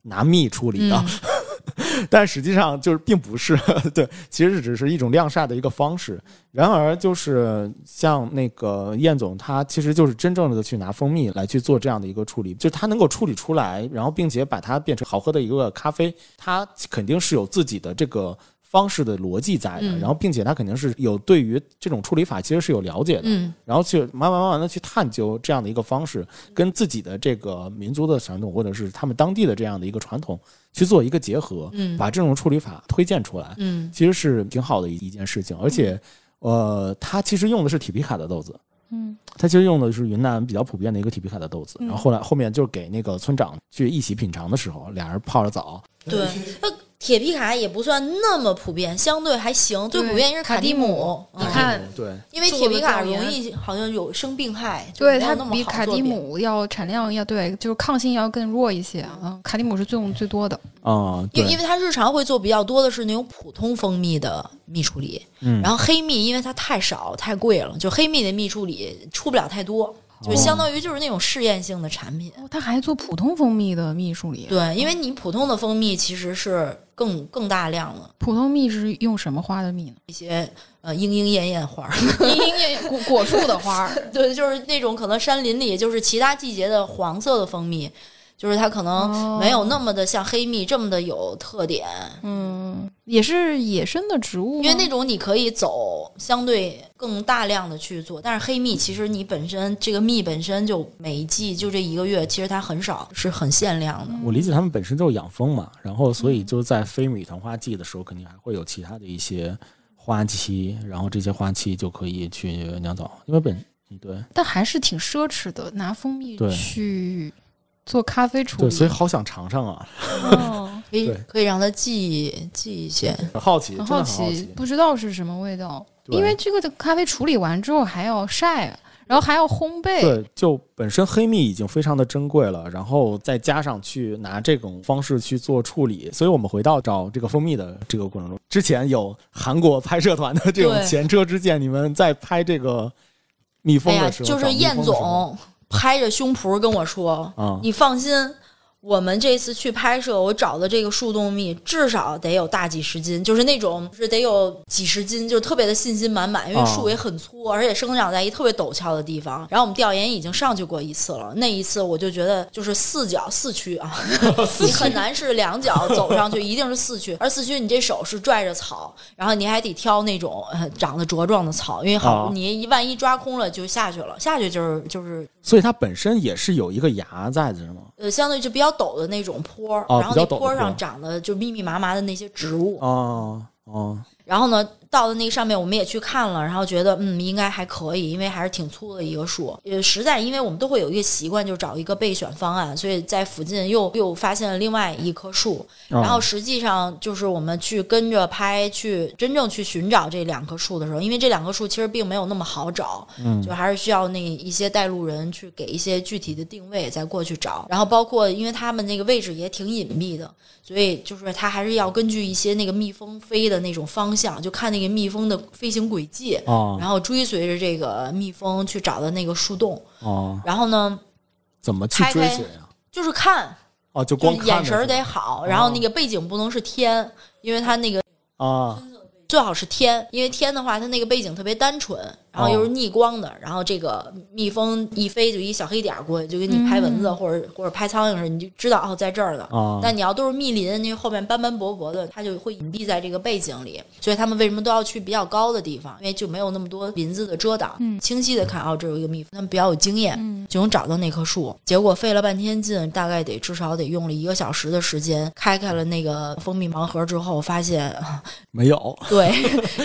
拿蜜处理的。*laughs* *laughs* 但实际上就是并不是，*laughs* 对，其实只是一种晾晒的一个方式。然而，就是像那个燕总，他其实就是真正的去拿蜂蜜来去做这样的一个处理，就是他能够处理出来，然后并且把它变成好喝的一个咖啡，他肯定是有自己的这个。方式的逻辑在的，嗯。然后并且他肯定是有对于这种处理法其实是有了解的，嗯。然后去慢慢慢慢的去探究这样的一个方式，跟自己的这个民族的传统或者是他们当地的这样的一个传统去做一个结合，嗯。把这种处理法推荐出来，嗯。其实是挺好的一一件事情。而且，呃，他其实用的是铁皮卡的豆子，嗯。他其实用的是云南比较普遍的一个铁皮卡的豆子。嗯然后后来后面就给那个村长去一起品尝的时候，俩人泡着澡，对，那铁皮卡也不算那么普遍，相对还行，最普遍应该是卡蒂蒂姆你看对，因为铁皮卡容易好像有生病害，对它比卡蒂姆要产量要对，就是抗性要更弱一些。啊，卡蒂姆是最用最多的。啊、因为因为它日常会做比较多的是那种普通蜂蜜的蜜处理，嗯然后黑蜜因为它太少太贵了，就黑蜜的蜜处理出不了太多。就相当于就是那种试验性的产品。哦，他还做普通蜂蜜的蜜处理。对，因为你普通的蜂蜜其实是更更大量了普通蜜是用什么花的蜜呢？一些呃莺莺燕燕花莺莺燕果果树的花。*laughs* 对，就是那种可能山林里就是其他季节的黄色的蜂蜜，就是它可能没有那么的像黑蜜这么的有特点，嗯，也是野生的植物，因为那种你可以走相对更大量的去做，但是黑蜜其实你本身这个蜜本身就每一季就这一个月，其实它很少，是很限量的。我理解他们本身就是养蜂嘛，然后所以就在非米糖花季的时候，肯定还会有其他的一些花期，然后这些花期就可以去酿造，因为本嗯对。但还是挺奢侈的，拿蜂蜜去做咖啡处理。对，所以好想尝尝啊，哦。*laughs* 可以可以让他记记一些，很好奇，很好奇好奇，，不知道是什么味道，因为这个的咖啡处理完之后还要晒，然后还要烘焙。对，就本身黑蜜已经非常的珍贵了，然后再加上去拿这种方式去做处理，所以我们回到找这个蜂蜜的这个过程中，之前有韩国拍摄团的这种前车之鉴，你们在拍这个蜜蜂的时候，就是燕总拍着胸脯跟我说：“啊，你放心，我们这次去拍摄，我找的这个树洞蜜至少得有大几十斤，就是那种是得有几十斤，就是特别的信心满满，因为哦树也很粗，而且生长在一特别陡峭的地方。然后我们调研已经上去过一次了，那一次我就觉得就是四脚四驱啊，你很难是两脚走上去，一定是四驱，而四驱你这手是拽着草，然后你还得挑那种呃长得茁壮的草，因为好、哦你一万一抓空了就下去了，下去就是就是所以它本身也是有一个芽在的，是吗？呃，相对就比较陡的那种坡然后那坡上长的就密密麻麻的那些植物。哦哦，然后呢，到的那个上面，我们也去看了，然后觉得嗯，应该还可以，因为还是挺粗的一个树。呃，实在因为我们都会有一个习惯，就找一个备选方案，所以在附近又又发现了另外一棵树。哦然后实际上就是我们去跟着拍，去真正去寻找这两棵树的时候，因为这两棵树其实并没有那么好找，嗯就还是需要那一些带路人去给一些具体的定位，再过去找。然后包括因为他们那个位置也挺隐蔽的，所以就是他还是要根据一些那个蜜蜂飞的那种方向，就看那个蜜蜂的飞行轨迹，哦。然后追随着这个蜜蜂去找到那个树洞。哦，然后呢，怎么去追随啊？就是看，哦，就就是光看眼神得好，然后那个背景不能是天，因为它那个啊最好是天，因为天的话，它那个背景特别单纯，然后又是逆光的，然后这个蜜蜂一飞就一小黑点儿过去，就给你拍蚊子、或者或者拍苍蝇似的，你就知道哦在这儿呢。啊但你要都是密林，那后面斑斑驳驳的，它就会隐蔽在这个背景里。所以他们为什么都要去比较高的地方？因为就没有那么多林子的遮挡，嗯清晰的看哦，这有一个蜜蜂，他们比较有经验，嗯就能找到那棵树。结果费了半天劲，大概得至少得用了一个小时的时间，开开了那个蜂蜜盲盒之后，发现啊 *laughs* 没有对，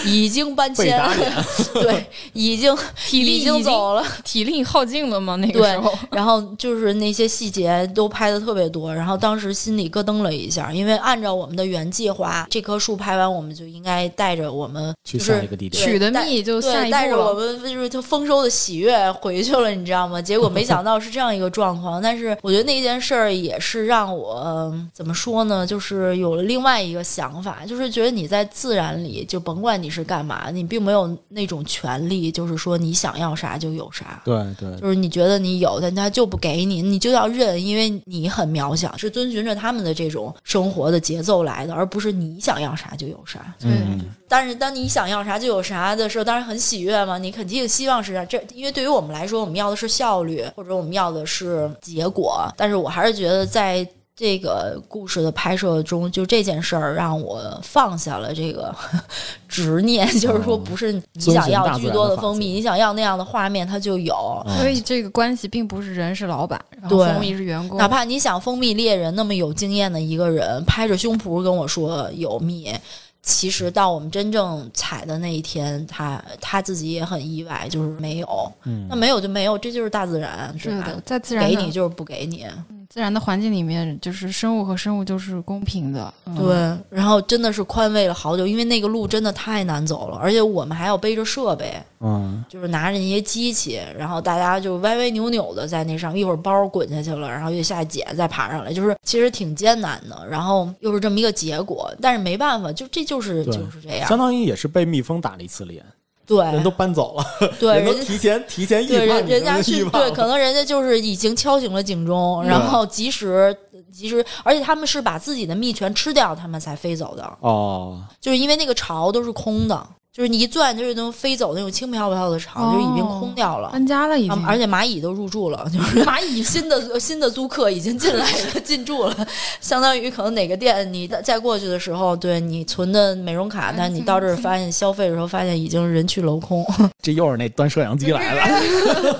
已经搬迁 *laughs* 被打脸，对，已经体力已经走了。体力耗尽了吗？那个对时候，*laughs* 然后就是那些细节都拍的特别多，然后当时心里咯噔了一下，因为按照我们的原计划，这棵树拍完，我们就应该带着我们就是下一个地点取的蜜就下对，一带着我。们就是他丰收的喜悦回去了，你知道吗？结果没想到是这样一个状况。但是我觉得那件事儿也是让我嗯怎么说呢，就是有了另外一个想法，就是觉得你在自然里，就甭管你是干嘛，你并没有那种权利，就是说你想要啥就有啥。对对就是你觉得你有，但他就不给你，你就要认，因为你很渺小，是遵循着他们的这种生活的节奏来的，而不是你想要啥就有啥。嗯但是当你想要啥就有啥的时候，当然很喜悦嘛。你肯定希望是这样，这因为对于我们来说，我们要的是效率，或者我们要的是结果。但是我还是觉得在。这个故事的拍摄中，就这件事儿让我放下了这个 *laughs* 执念，就是说，不是你想要巨多的蜂蜜，你想要那样的画面，它就有。嗯所以这个关系并不是人是老板，然后对蜂蜜是员工，哪怕你想蜂蜜猎人那么有经验的一个人，拍着胸脯跟我说有蜜，其实到我们真正采的那一天，他他自己也很意外，就是没有。嗯那没有就没有，这就是大自然，是吧在自然给你就是不给你。自然的环境里面，就是生物和生物就是公平的。嗯、对，然后真的是宽慰了好久，因为那个路真的太难走了，而且我们还要背着设备，嗯就是拿着那些机器，然后大家就歪歪扭扭的在那上，一会儿包滚下去了，然后又下捡，再爬上来，就是其实挺艰难的。然后又是这么一个结果，但是没办法，就这就是就是这样相。当于也是被蜜蜂打了一次脸。对人都搬走了，对，*laughs* 人提前提前预对判人人家的是对，可能人家就是已经敲醒了警钟，然后及时及时，而且他们是把自己的蜜全吃掉，他们才飞走的，哦，就是因为那个巢都是空的，就是你一钻就是那种飞走那种轻飘飘的巢，就已经空掉了。搬家了已经，啊而且蚂蚁都入住了，就是蚂蚁新的新的租客已经进来了，*laughs* 进驻了，相当于可能哪个店你再过去的时候，对你存的美容卡，但你到这儿发现消费的时候，发现已经人去楼空。*laughs* 这又是那端摄像机来了，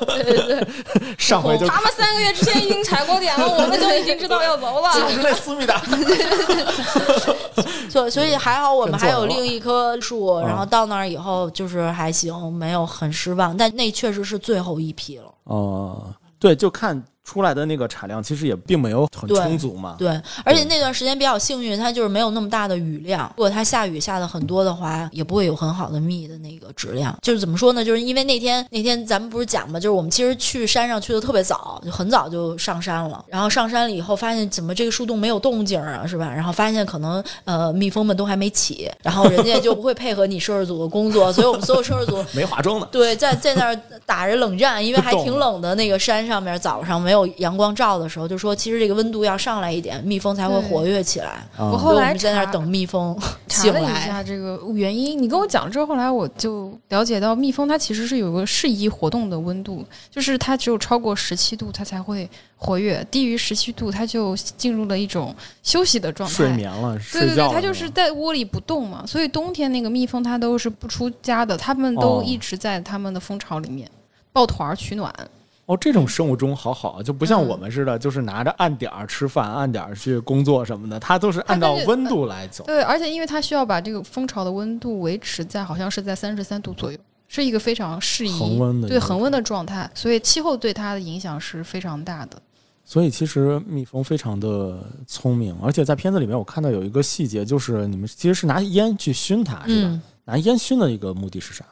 对对对，上回就他们三个月之前已经踩过点了，我们就已经知道要走了。*laughs* 就是那思密达，所以所以还好我们还有另一棵树，嗯然后到到那儿以后就是还行，没有很失望，但那确实是最后一批了。哦，对，就看出来的那个产量，其实也并没有很充足嘛。对，而且那段时间比较幸运，它就是没有那么大的雨量。如果它下雨下的很多的话，也不会有很好的蜜的那个质量。就是怎么说呢？就是因为那天那天咱们不是讲嘛，就是我们其实去山上去的特别早，就很早就上山了。然后上山了以后，发现怎么这个树洞没有动静啊，是吧？然后发现可能呃蜜蜂们都还没起，然后人家就不会配合你摄制组的工作，所以我们所有摄制组没化妆的，对，在在那儿打着冷战，因为还挺冷的。那个山上面早上没有阳光照的时候，就说其实这个温度要上来一点，蜜蜂才会活跃起来。啊我后来在那儿等蜜蜂查了一醒来。下这个原因，你跟我讲之后，后来我就了解到，蜜蜂它其实是有个适宜活动的温度，就是它只有超过十七度，它才会活跃；低于十七度，它就进入了一种休息的状态。睡眠了，对对对，睡觉了它就是在窝里不动嘛，所以冬天那个蜜蜂它都是不出家的，它们都哦一直在它们的蜂巢里面抱团儿取暖。哦，这种生物钟好好啊，就不像嗯我们似的，就是拿着按点儿吃饭，按点儿去工作什么的，它都是按照温度来走。对，而且因为它需要把这个蜂巢的温度维持在好像是在三十三度左右，是一个非常适宜恒温的对恒温的状态，所以气候对它的影响是非常大的。所以其实蜜蜂非常的聪明，而且在片子里面我看到有一个细节，就是你们其实是拿烟去熏它，是吧？嗯拿烟熏的一个目的是啥？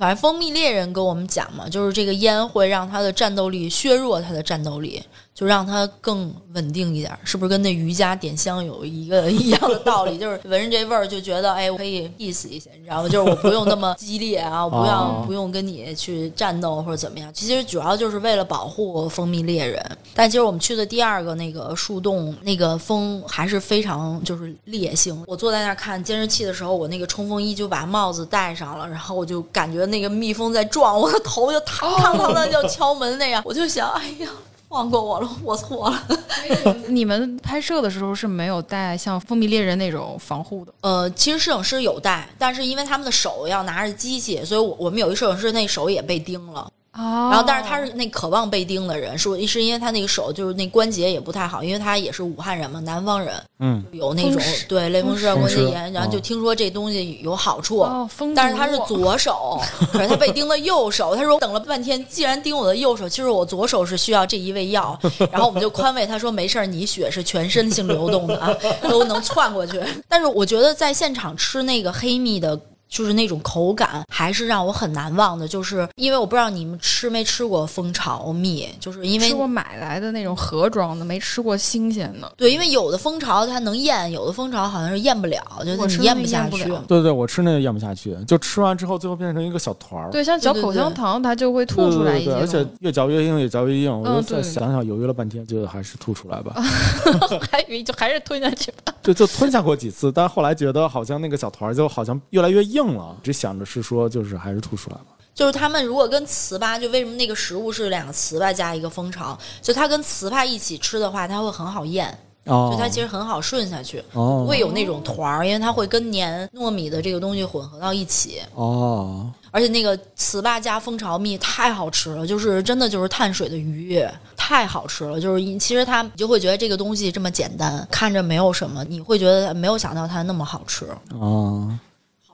反正蜂蜜猎人跟我们讲嘛，就是这个烟会让他的战斗力削弱他的战斗力，就让它更稳定一点。是不是跟那瑜伽点香有一个 *laughs* 一样的道理？就是闻着这味儿就觉得，哎，我可以 peace 一些，你知道吗？就是我不用那么激烈啊，我不要、哦不用跟你去战斗或者怎么样。其实主要就是为了保护蜂蜜猎人。但其实我们去的第二个那个树洞，那个风还是非常就是烈性。我坐在那儿看监视器的时候，我那个冲锋衣就把帽子戴上了，然后我就感觉那个蜜蜂在撞我的头，就嘡嘡嘡的就敲门那样，我就想，哎呀。放过我了，我错了。*laughs* 你们拍摄的时候是没有带像蜂蜜猎人那种防护的，呃，其实摄影师有带，但是因为他们的手要拿着机器，所以我我们有一摄影师那手也被叮了。哦然后，但是他是那渴望被叮的人，是是因为他那个手就是那关节也不太好，因为他也是武汉人嘛，南方人，嗯，有那种对类风湿关节炎，然后就哦听说这东西有好处。哦，蜂但是他是左手，*laughs* 可是他被叮的右手。他说等了半天，既然叮我的右手，其实我左手是需要这一味药。*laughs* 然后我们就宽慰他说没事儿，你血是全身性流动的啊，*laughs* 都能窜过去。但是我觉得在现场吃那个黑蜜的。就是那种口感，还是让我很难忘的。就是因为我不知道你们吃没吃过蜂巢蜜，就是因为吃过买来的那种盒装的，没吃过新鲜的。对，因为有的蜂巢它能咽，有的蜂巢好像是咽不了，就是你咽不下去。对对，我吃那个咽不下去，就吃完之后最后变成一个小团儿。对，像嚼对对口香糖，它就会吐出来一些对对对，而且越嚼越硬，越嚼越硬。我就嗯对再想想，犹豫了半天，觉得还是吐出来吧。*laughs* 还以为就还是吞下去吧。*laughs* 就就吞下过几次，但后来觉得好像那个小团儿就好像越来越硬了，只想着是说就是还是吐出来吧。就是他们如果跟糍粑，就为什么那个食物是两个糍粑加一个蜂巢，就它跟糍粑一起吃的话，它会很好咽，哦就它其实很好顺下去，哦不会有那种团儿，因为它会跟黏糯米的这个东西混合到一起。哦，而且那个糍粑加蜂巢蜜太好吃了，就是真的就是碳水的愉悦，太好吃了。就是其实它你就会觉得这个东西这么简单，看着没有什么，你会觉得没有想到它那么好吃。哦，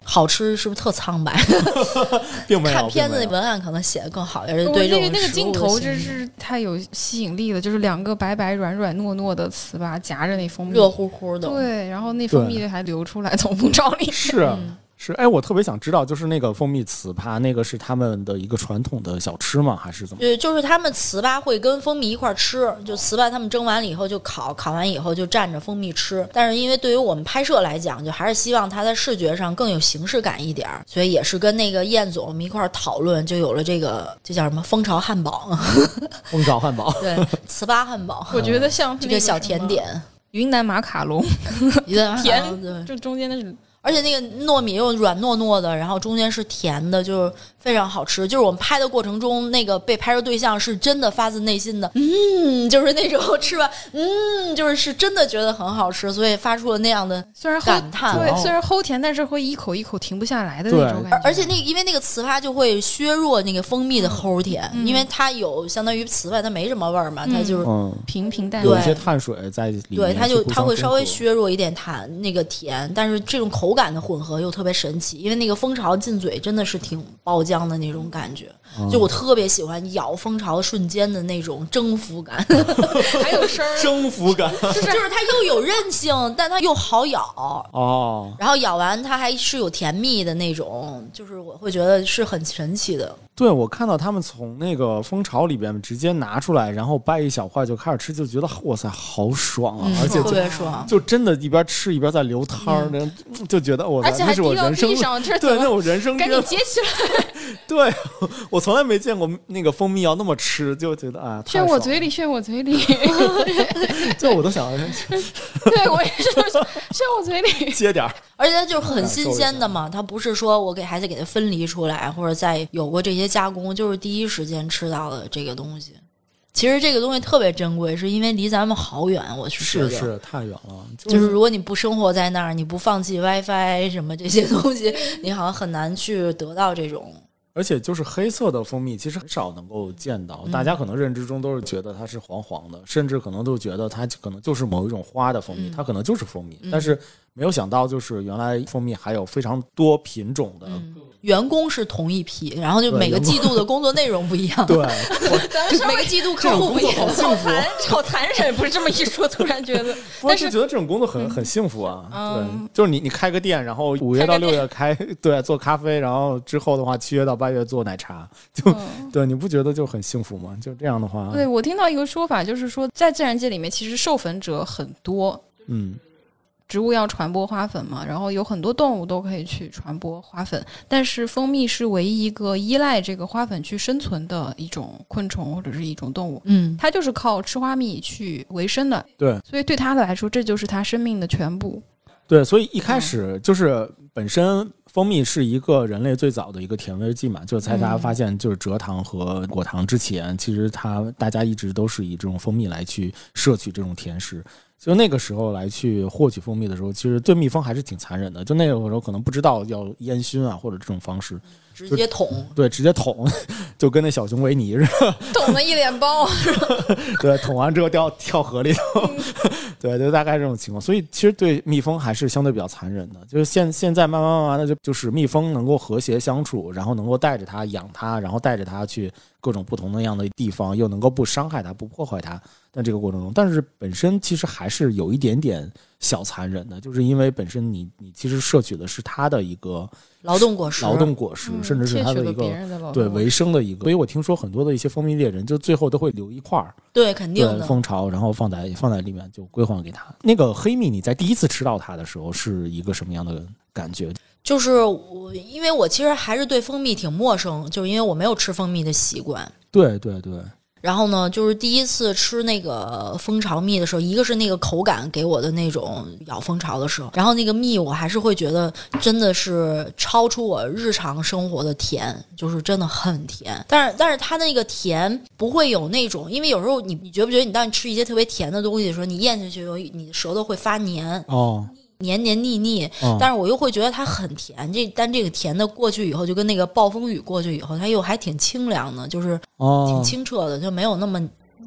好吃是不是特苍白？*laughs* 并没有看片子并没有那文案可能写的更好一点，我对那个那个镜头真是太有吸引力了，就是两个白白软软糯糯的糍粑夹着那蜂蜜，热乎乎的。对，然后那蜂蜜还流出来从蜂巢里。是，嗯是，哎，我特别想知道，就是那个蜂蜜糍粑，那个是他们的一个传统的小吃吗？还是怎么？对，就是他们糍粑会跟蜂蜜一块儿吃，就糍粑他们蒸完了以后就烤，烤完以后就蘸着蜂蜜吃。但是因为对于我们拍摄来讲，就还是希望它在视觉上更有形式感一点儿，所以也是跟那个燕总我们一块儿讨论，就有了这个这叫什么蜂巢汉堡，*laughs* 蜂巢汉堡，对，糍粑汉堡，我觉得像这个小甜，点，云南马卡龙，甜。就中间的是而且那个糯米又软糯糯的，然后中间是甜的，就是非常好吃。就是我们拍的过程中，那个被拍摄对象是真的发自内心的，嗯，就是那种吃完，嗯，就是是真的觉得很好吃，所以发出了那样的虽然齁感叹。对，哦虽然齁甜，但是会一口一口停不下来的那种感觉。而且那因为那个糍粑就会削弱那个蜂蜜的齁甜，嗯因为它有相当于糍粑它没什么味儿嘛，它就是。嗯，平平淡有淡一些碳水在里面，对，它就它会稍微削弱一点糖那个甜，但是这种口感的混合又特别神奇，因为那个蜂巢进嘴真的是挺爆浆的那种感觉，嗯就我特别喜欢咬蜂巢瞬间的那种征服感，*laughs* 还有声儿，*laughs* 征服感 *laughs* 就是它又有韧性，但它又好咬，哦。然后咬完它还是有甜蜜的那种，就是我会觉得是很神奇的。对，我看到他们从那个蜂巢里边直接拿出来，然后掰一小块就开始吃，就觉得哇塞，好爽啊！嗯而且特别爽。就真的一边吃一边在流汤儿，那、就觉得我而且还那是我滴到人生地上，*laughs* 对，那我人生赶第紧接起来，*laughs* 对我从来没见过那个蜂蜜要那么吃，就觉得啊，炫我嘴里，炫我嘴里，*laughs* 就我都想对我也是炫我嘴里。接点儿。而且它就是很新鲜的嘛，它不是说我给孩子给它分离出来，或者再有过这些加工，就是第一时间吃到的这个东西。其实这个东西特别珍贵，是因为离咱们好远。我去是是太远了，就是如果你不生活在那儿，你不放弃 WiFi 什么这些东西，*laughs* 你好像很难去得到这种。而且就是黑色的蜂蜜，其实很少能够见到。嗯大家可能认知中都是觉得它是黄黄的，甚至可能都觉得它可能就是某一种花的蜂蜜，嗯它可能就是蜂蜜。但是没有想到，就是原来蜂蜜还有非常多品种的。员工是同一批，然后就每个季度的工作内容不一样，对，咱 *laughs* 每个季度客户不一样。好残，好残忍！不是这么一说，突然觉得，我 *laughs* 但就是觉得这种工作很很幸福啊。嗯。对，就是你你开个店，然后五月到六月开，*laughs* 对，做咖啡，然后之后的话七月到八月做奶茶，就嗯。对，你不觉得就很幸福吗？就这样的话，对我听到一个说法，就是说在自然界里面，其实授粉者很多，嗯，植物要传播花粉嘛，然后有很多动物都可以去传播花粉，但是蜂蜜是唯一一个依赖这个花粉去生存的一种昆虫或者是一种动物，嗯，它就是靠吃花蜜去维生的，对所以对它来说，这就是它生命的全部。对，所以一开始就是本身蜂蜜是一个人类最早的一个甜味剂嘛，就是在大家发现就是蔗糖和果糖之前，其实它大家一直都是以这种蜂蜜来去摄取这种甜食。就那个时候来去获取蜂蜜的时候，其实对蜜蜂还是挺残忍的。就那个时候可能不知道要烟熏啊，或者这种方式，直接捅。对，直接捅，*laughs* 就跟那小熊维尼似的。捅了一脸包，*laughs* 对，捅完之后掉跳河里头，*laughs* 对，就大概这种情况。所以其实对蜜蜂还是相对比较残忍的。就是现现在慢慢慢慢的就就是蜜蜂能够和谐相处，然后能够带着它养它，然后带着它去各种不同的样的地方，又能够不伤害它、不破坏它。在这个过程中，但是本身其实还是有一点点小残忍的，就是因为本身你你其实摄取的是它的一个劳动果实，劳动果实，嗯甚至是它的一个对维生的一个。所以我听说很多的一些蜂蜜猎人，就最后都会留一块儿。对，肯定的。蜂巢，然后放在放在里面就归还给他。那个黑蜜，你在第一次吃到它的时候是一个什么样的感觉？就是我，因为我其实还是对蜂蜜挺陌生，就是因为我没有吃蜂蜜的习惯。对对对，然后呢，就是第一次吃那个蜂巢蜜的时候，一个是那个口感给我的那种咬蜂巢的时候，然后那个蜜我还是会觉得真的是超出我日常生活的甜，就是真的很甜。但是但是它那个甜不会有那种，因为有时候你你觉不觉得你当你吃一些特别甜的东西的时候，你咽下去有你舌头会发黏，哦黏黏腻腻，哦，但是我又会觉得它很甜。这但这个甜的过去以后，就跟那个暴风雨过去以后，它又还挺清凉的，就是挺哦清澈的，就没有那么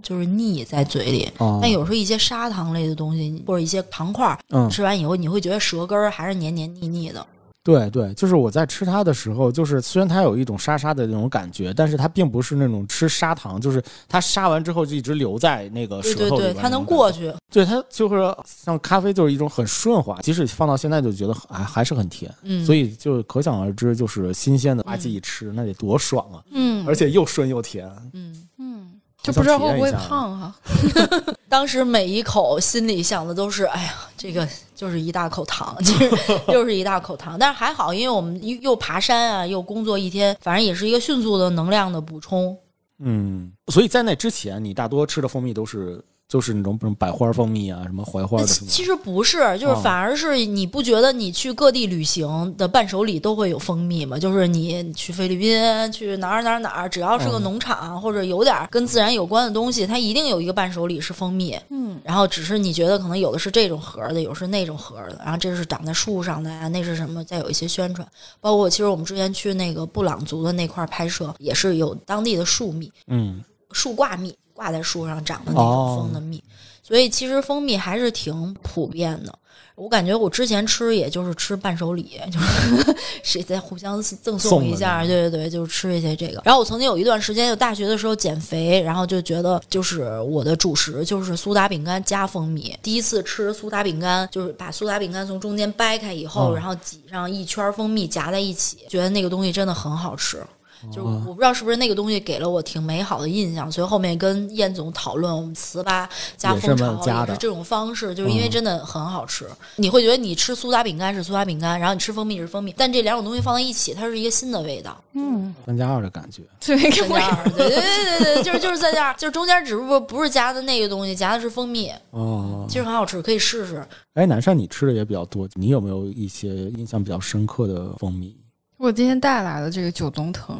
就是腻在嘴里。哦，但有时候一些砂糖类的东西或者一些糖块吃完以后，你会觉得舌根儿还是黏黏腻腻的。对对，就是我在吃它的时候，就是虽然它有一种沙沙的那种感觉，但是它并不是那种吃砂糖，就是它沙完之后就一直留在那个对对对，舌头里边它能过。去。对，它就是像咖啡，就是一种很顺滑，即使放到现在就觉得还还是很甜。嗯，所以就可想而知，就是新鲜的垃圾一吃，那得多爽啊！嗯而且又顺又甜，嗯，嗯，就不知道会不会胖哈、*laughs* 当时每一口心里想的都是，哎呀，这个就是一大口糖，其 *laughs* 实就是一大口糖。但是还好，因为我们又又爬山啊，又工作一天，反正也是一个迅速的能量的补充。嗯，所以在那之前，你大多吃的蜂蜜都是就是那种什么百花蜂蜜啊，什么槐花的。其其实不是，就是哦反而是你不觉得你去各地旅行的伴手礼都会有蜂蜜吗？就是你去菲律宾，去哪儿哪儿哪儿，只要是个嗯农场、或者有点跟自然有关的东西，它一定有一个伴手礼是蜂蜜。嗯，然后只是你觉得可能有的是这种盒儿的，有的是那种盒儿的，然后这是长在树上的呀，那是什么？再有一些宣传，包括其实我们之前去那个布朗族的那块儿拍摄，也是有当地的树蜜、嗯，树挂蜜，挂在树上长的那哦种蜂的蜜，所以其实蜂蜜还是挺普遍的。我感觉我之前吃也就是吃伴手礼，*laughs* 就是谁在互相赠送一下，对对对，就是吃一些这个。然后我曾经有一段时间，就大学的时候减肥，然后就觉得就是我的主食就是苏打饼干加蜂蜜。第一次吃苏打饼干，就是把苏打饼干从中间掰开以后，嗯然后挤上一圈蜂蜜夹在一起，觉得那个东西真的很好吃。就是哦我不知道是不是那个东西给了我挺美好的印象，所以后面跟燕总讨论，我们糍粑加蜂巢也是这种方式，就是因为嗯真的很好吃。你会觉得你吃苏打饼干是苏打饼干，然后你吃蜂蜜是蜂蜜，但这两种东西放在一起，它是一个新的味道。嗯，三加二的感觉。对，三加二，对对对对对，就是就是三加二，就是中间只不过不是夹的那个东西，夹的是蜂蜜，哦，其实很好吃，可以试试。哎，南山你吃的也比较多，你有没有一些印象比较深刻的蜂蜜？我今天带来的这个九龙藤，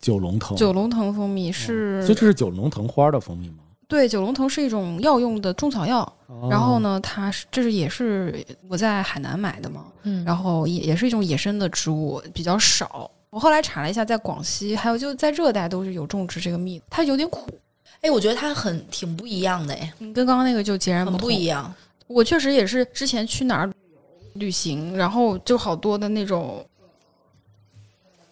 九龙藤，九龙藤蜂蜜是，所以这是九龙藤花的蜂蜜吗？对，九龙藤是一种药用的中草药。哦然后？呢，它是这是也是我在海南买的嘛，嗯然后也也是一种野生的植物，比较少。我后来查了一下，在广西还有就在热带都是有种植这个蜜，它有点苦，哎，我觉得它很挺不一样的，哎，嗯跟刚刚那个就截然不同。不一样。我确实也是之前去哪儿旅行，然后就好多的那种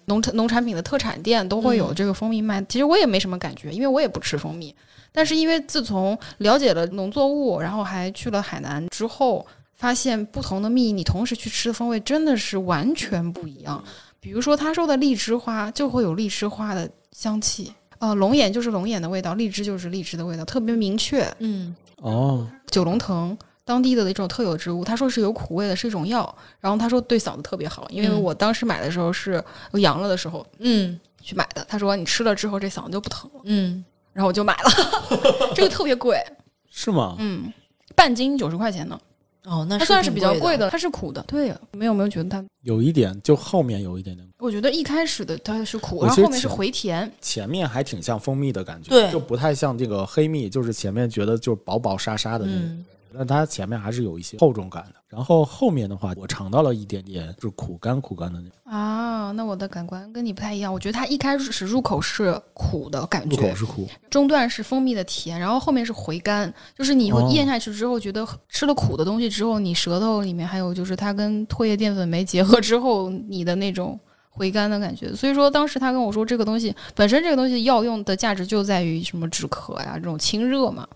农产农产品的特产店都会有嗯这个蜂蜜卖。其实我也没什么感觉，因为我也不吃蜂蜜。但是因为自从了解了农作物，然后还去了海南之后，发现不同的蜜，你同时去吃的风味真的是完全不一样。比如说他说的荔枝花，就会有荔枝花的香气。呃，龙眼就是龙眼的味道，荔枝就是荔枝的味道，特别明确。嗯哦，九龙藤，当地的一种特有植物，他说是有苦味的，是一种药。然后他说对嗓子特别好，因为嗯我当时买的时候是我阳了的时候嗯去买的。他说你吃了之后这嗓子就不疼了，嗯，然后我就买了，*laughs* 这个特别贵，*laughs* 是吗？嗯，半斤九十块钱呢，哦，那它算是比较贵的。它是苦的。对呀，没有没有觉得它？有一点，就后面有一点点，我觉得一开始的它是苦，然后后面是回甜。前面还挺像蜂蜜的感觉，对就不太像这个黑蜜，就是前面觉得就是薄薄沙沙的那种。嗯那它前面还是有一些厚重感的，然后后面的话，我尝到了一点点就是苦干苦干的那种，啊，那我的感官跟你不太一样。我觉得它一开始入口是苦的感觉入，口是苦，中段是蜂蜜的甜，然后后面是回甘，就是你会哦咽下去之后，觉得吃了苦的东西之后，你舌头里面还有就是它跟唾液淀粉酶结合之后，你的那种回甘的感觉。所以说当时他跟我说，这个东西本身这个东西药用的价值就在于什么止咳呀，这种清热嘛。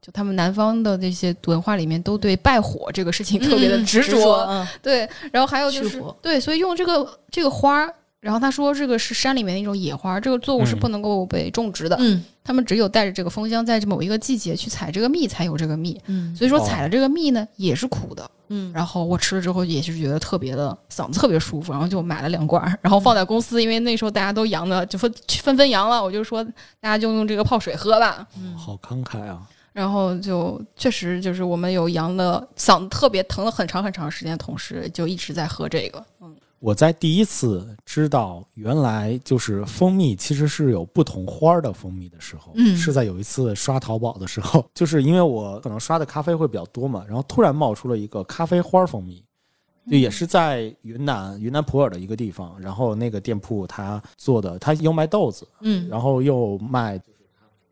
就他们南方的这些文化里面都对拜火这个事情特别的嗯执着，嗯 *laughs* 对，然后还有就是对，所以用这个这个花儿，然后他说这个是山里面的一种野花，这个作物是嗯不能够被种植的，嗯他们只有带着这个蜂箱，在某一个季节去采这个蜜，才有这个蜜。嗯所以说哦采了这个蜜呢，也是苦的。嗯，然后我吃了之后，也是觉得特别的 *laughs* 嗓子特别舒服，然后就买了两罐儿，然后放在公司，因为那时候大家都阳的，就纷纷纷阳了，我就说大家就用这个泡水喝吧。嗯好慷慨啊！然后就确实就是我们有阳的嗓子特别疼了很长很长时间，同时就一直在喝这个。嗯，我在第一次知道原来就是蜂蜜其实是有不同花儿的蜂蜜的时候，嗯是在有一次刷淘宝的时候，*laughs* 就是因为我可能刷的咖啡会比较多嘛，然后突然冒出了一个咖啡花蜂蜜，就也是在云南云南普洱的一个地方，然后那个店铺他做的，他又卖豆子，嗯然后又卖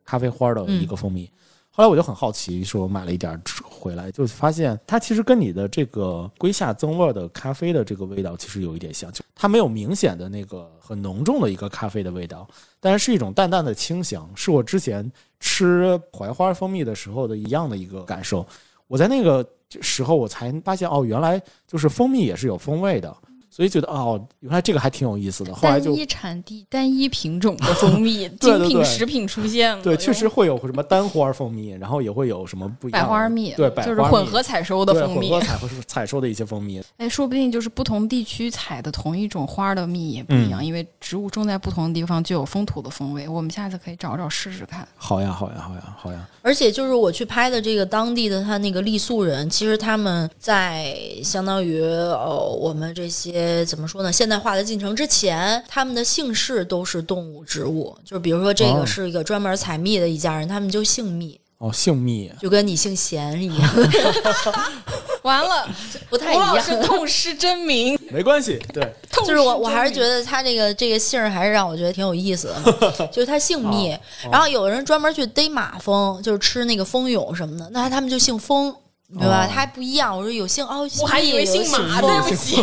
咖啡花的一个蜂蜜。后来我就很好奇，说我买了一点回来，就发现它其实跟你的这个龟下增味的咖啡的这个味道其实有一点像，就它没有明显的那个很浓重的一个咖啡的味道，但是是一种淡淡的清香，是我之前吃槐花蜂蜜的时候的一样的一个感受。我在那个时候我才发现，哦，原来就是蜂蜜也是有风味的。所以觉得哦，原来这个还挺有意思的。后来就单一产地、单一品种的蜂蜜，*laughs* 精品食品出现了。对，确实会有什么单花蜂蜜，然后也会有什么不一样的百花蜜，对，百就是混合采收的蜂蜜混。合采收采收的一些蜂蜜。*laughs* 哎，说不定就是不同地区采的同一种花的蜜也不一样，嗯因为植物种在不同的地方就有风土的风味。我们下次可以找找试试看。好呀，好呀，好呀，好呀。而且就是我去拍的这个当地的他那个傈僳人，其实他们在相当于呃我们这些怎么说呢现代化的进程之前，他们的姓氏都是动物植物，就是比如说这哦个是一个专门采蜜的一家人，他们就姓蜜，哦，姓蜜，就跟你姓贤一样 *laughs* *laughs* 完了，*laughs* 不太一吴老师样。痛失真名，没关系。对，就是我，我还是觉得得他这个这个姓儿还是让我觉得挺有意思的，就是他姓蜜，然后有人专门去逮马蜂，就是吃那个蜂蛹什么的，那他们就姓蜂，明白吧？哦他还不一样。我说有姓哦，我还以为姓马，对不起。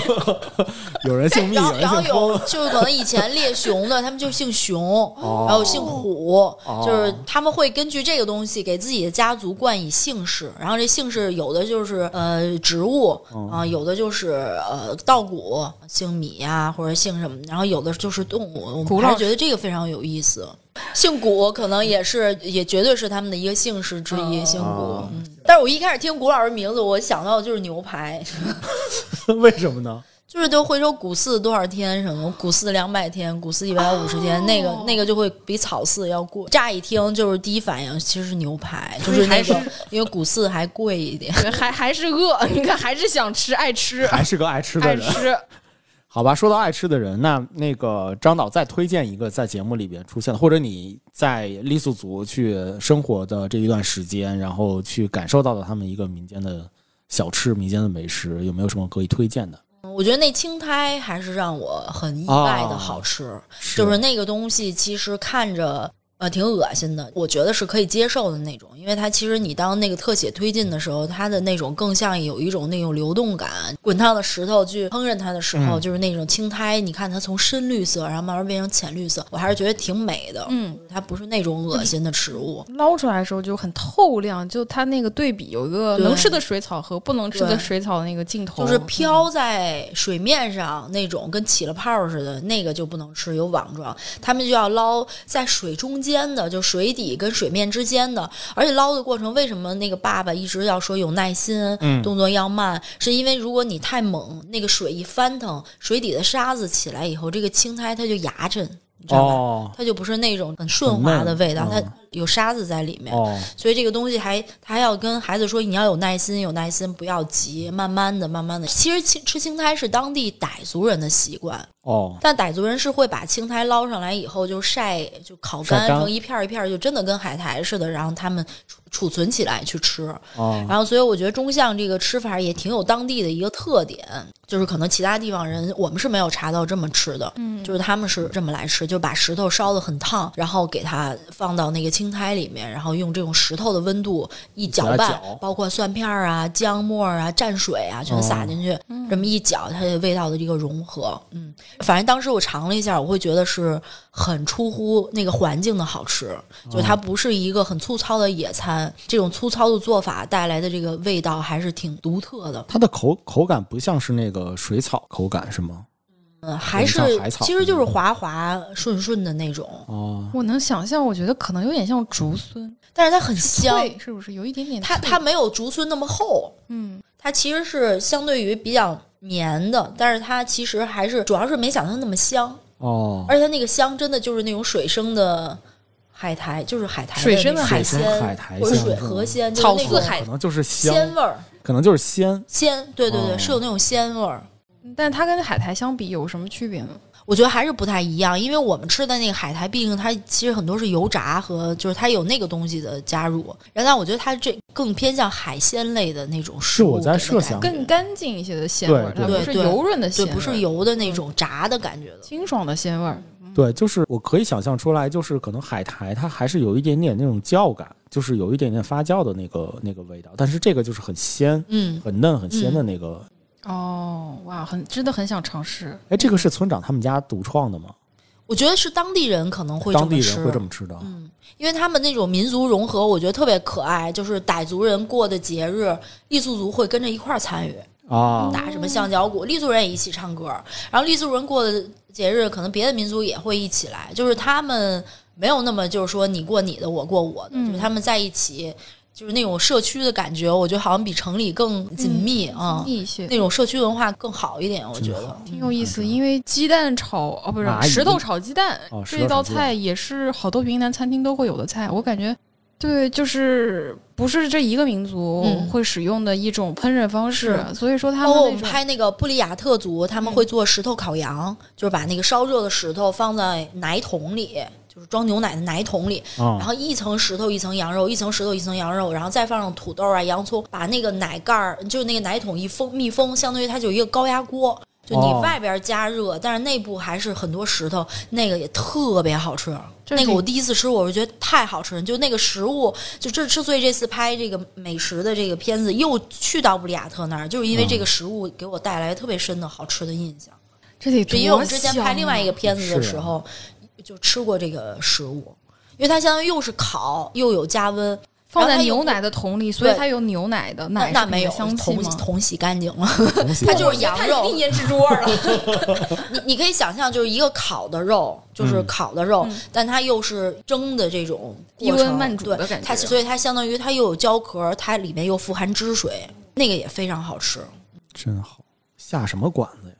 *laughs* 有人姓 *laughs* 蜜，然后然后有。就是可能以前猎熊的，他们就姓熊，哦然后姓虎，哦就是他们会根据这个东西给自己的家族冠以姓氏，然后这姓氏有的就是呃植物哦啊、有的就是呃稻谷，姓米呀、或者姓什么，然后有的就是动物，我还是觉得这个非常有意思。*laughs* 姓古可能也是，也绝对是他们的一个姓氏之一，姓古。但是我一开始听古老师名字，我想到的就是牛排。*laughs* 为什么呢？*laughs* 就是都会说古寺多少天什么，古寺两百天，古寺一百五十天，那个那个就会比草寺要贵。乍一听就是第一反应其实是牛排，就是那个因为古寺还贵一点。还还是饿，你看还是想吃，爱吃，还是个爱吃的人。爱吃。好吧，说到爱吃的人，那那个张导再推荐一个在节目里边出现的，或者你在傈僳族去生活的这一段时间，然后去感受到的他们一个民间的小吃、民间的美食，有没有什么可以推荐的？我觉得那青苔还是让我很意外的好吃，就是那个东西其实看着。呃，挺恶心的，我觉得是可以接受的那种，因为它其实你当那个特写推进的时候，它的那种更像有一种那种流动感。滚烫的石头去烹饪它的时候，嗯就是那种青苔，你看它从深绿色，然后慢慢变成浅绿色，我还是觉得挺美的。嗯，它不是那种恶心的食物。*laughs* 捞出来的时候就很透亮，就它那个对比有一个能吃的水草和不能吃的水草的那个镜头，就是飘在水面上那种跟起了泡似的，那个就不能吃，有网状。他们就要捞在水中间的，就水底跟水面之间的。而且捞的过程，为什么那个爸爸一直要说有耐心，嗯动作要慢？是因为如果你太猛，那个水一翻腾，水底的沙子起来以后，这个青苔它就牙碜，你知道吧？哦它就不是那种很顺滑的味道，它有沙子在里面。哦，所以这个东西还他还要跟孩子说，你要有耐心，有耐心，不要急，慢慢的，慢慢的。其实青吃青苔是当地傣族人的习惯，哦，但傣族人是会把青苔捞上来以后就晒，就烤干成一片儿一片儿，就真的跟海苔似的，然后他们储储存起来去吃。哦，然后，所以我觉得中象这个吃法也挺有当地的一个特点，就是可能其他地方人我们是没有查到这么吃的，嗯就是他们是这么来吃，就把石头烧的很烫，然后给它放到那个青苔里面，然后用这种石头的温度一搅拌，搅包括蒜片儿啊、姜末啊、蘸水啊，全撒进去，这么一搅，它的味道的这个融合，嗯，反正当时我尝了一下，我会觉得是很出乎那个环境的好吃，就它不是一个很粗糙的野餐，这种粗糙的做法带来的这个味道还是挺独特的。它的口口感不像是那个水草口感是吗？嗯，还是其实就是滑滑顺顺的那种，哦，我能想象，我觉得可能有点像竹荪，但是它很香，脆是不是有一点点？它它没有竹荪那么厚，嗯，它其实是相对于比较绵的，但是它其实还是主要是没想象那么香，哦，而且它那个香真的就是那种水生的海苔，就是海苔水生的海鲜鲜海苔或者水河鲜，草就是那种饲海可能就是，鲜味儿，可能就是鲜。鲜，对对对，哦是有那种鲜味儿。但它跟海苔相比有什么区别呢？我觉得还是不太一样，因为我们吃的那个海苔，毕竟它其实很多是油炸和就是它有那个东西的加入，然后我觉得它这更偏向海鲜类的那种食物是我在设想更干净一些的鲜味儿，它对不是油润的鲜，不是油的那种炸的感觉的。清爽的鲜味儿。对，就是我可以想象出来，就是可能海苔它还是有一点点那种胶感，就是有一点点发酵的那个那个味道，但是这个就是很鲜、嗯，很嫩、很鲜的那个。哦，哇，很真的很想尝试。哎，这个是村长他们家独创的吗？我觉得是当地人可能会这么吃当地人会这么吃的。嗯，因为他们那种民族融合，我觉得特别可爱。就是傣族人过的节日，傈僳族会跟着一块儿参与，啊，打什么象脚鼓，傈僳人也一起唱歌。然后傈族人过的节日，可能别的民族也会一起来，就是他们没有那么就是说你过你的，我过我的，嗯就是他们在一起，就是那种社区的感觉，我觉得好像比城里更紧密啊、一些。那种社区文化更好一点，我觉得。挺有意思，因为鸡蛋炒哦不是石头炒鸡蛋、这道菜也是好多云南餐厅都会有的菜，我感觉。对，就是不是这一个民族嗯。会使用的一种烹饪方式，所以说他包括我们那种们拍那个布里亚特族，他们会做石头烤羊，就是把那个烧热的石头放在奶桶里，就是装牛奶的奶桶里，啊然后一层石头一层羊肉，一层石头一层羊肉，然后再放上土豆啊、洋葱，把那个奶盖儿，就是那个奶桶一封密封，相当于它就一个高压锅。就你哦外边加热，但是内部还是很多石头，那个也特别好吃。那个我第一次吃，我是觉得太好吃了。就那个食物，就这之所以这次拍这个美食的这个片子，又去到布里亚特那儿，就是因为这个食物给我带来特别深的好吃的印象。这得是因为我们之前拍另外一个啊片子的时候，就吃过这个食物，因为它相当于又是烤又有加温，放在牛奶的桶里，所以它有牛奶的那奶那没有的香气桶？桶洗干净了，*laughs* 它就是羊肉它一定。腌制桌了。*laughs* 你你可以想象，就是一个烤的肉，就是嗯烤的肉，嗯但它又是蒸的这种低温慢煮的感觉它所以它相当于它又有胶壳，它里面又富含汁水，那个也非常好吃。真好，下什么馆子呀？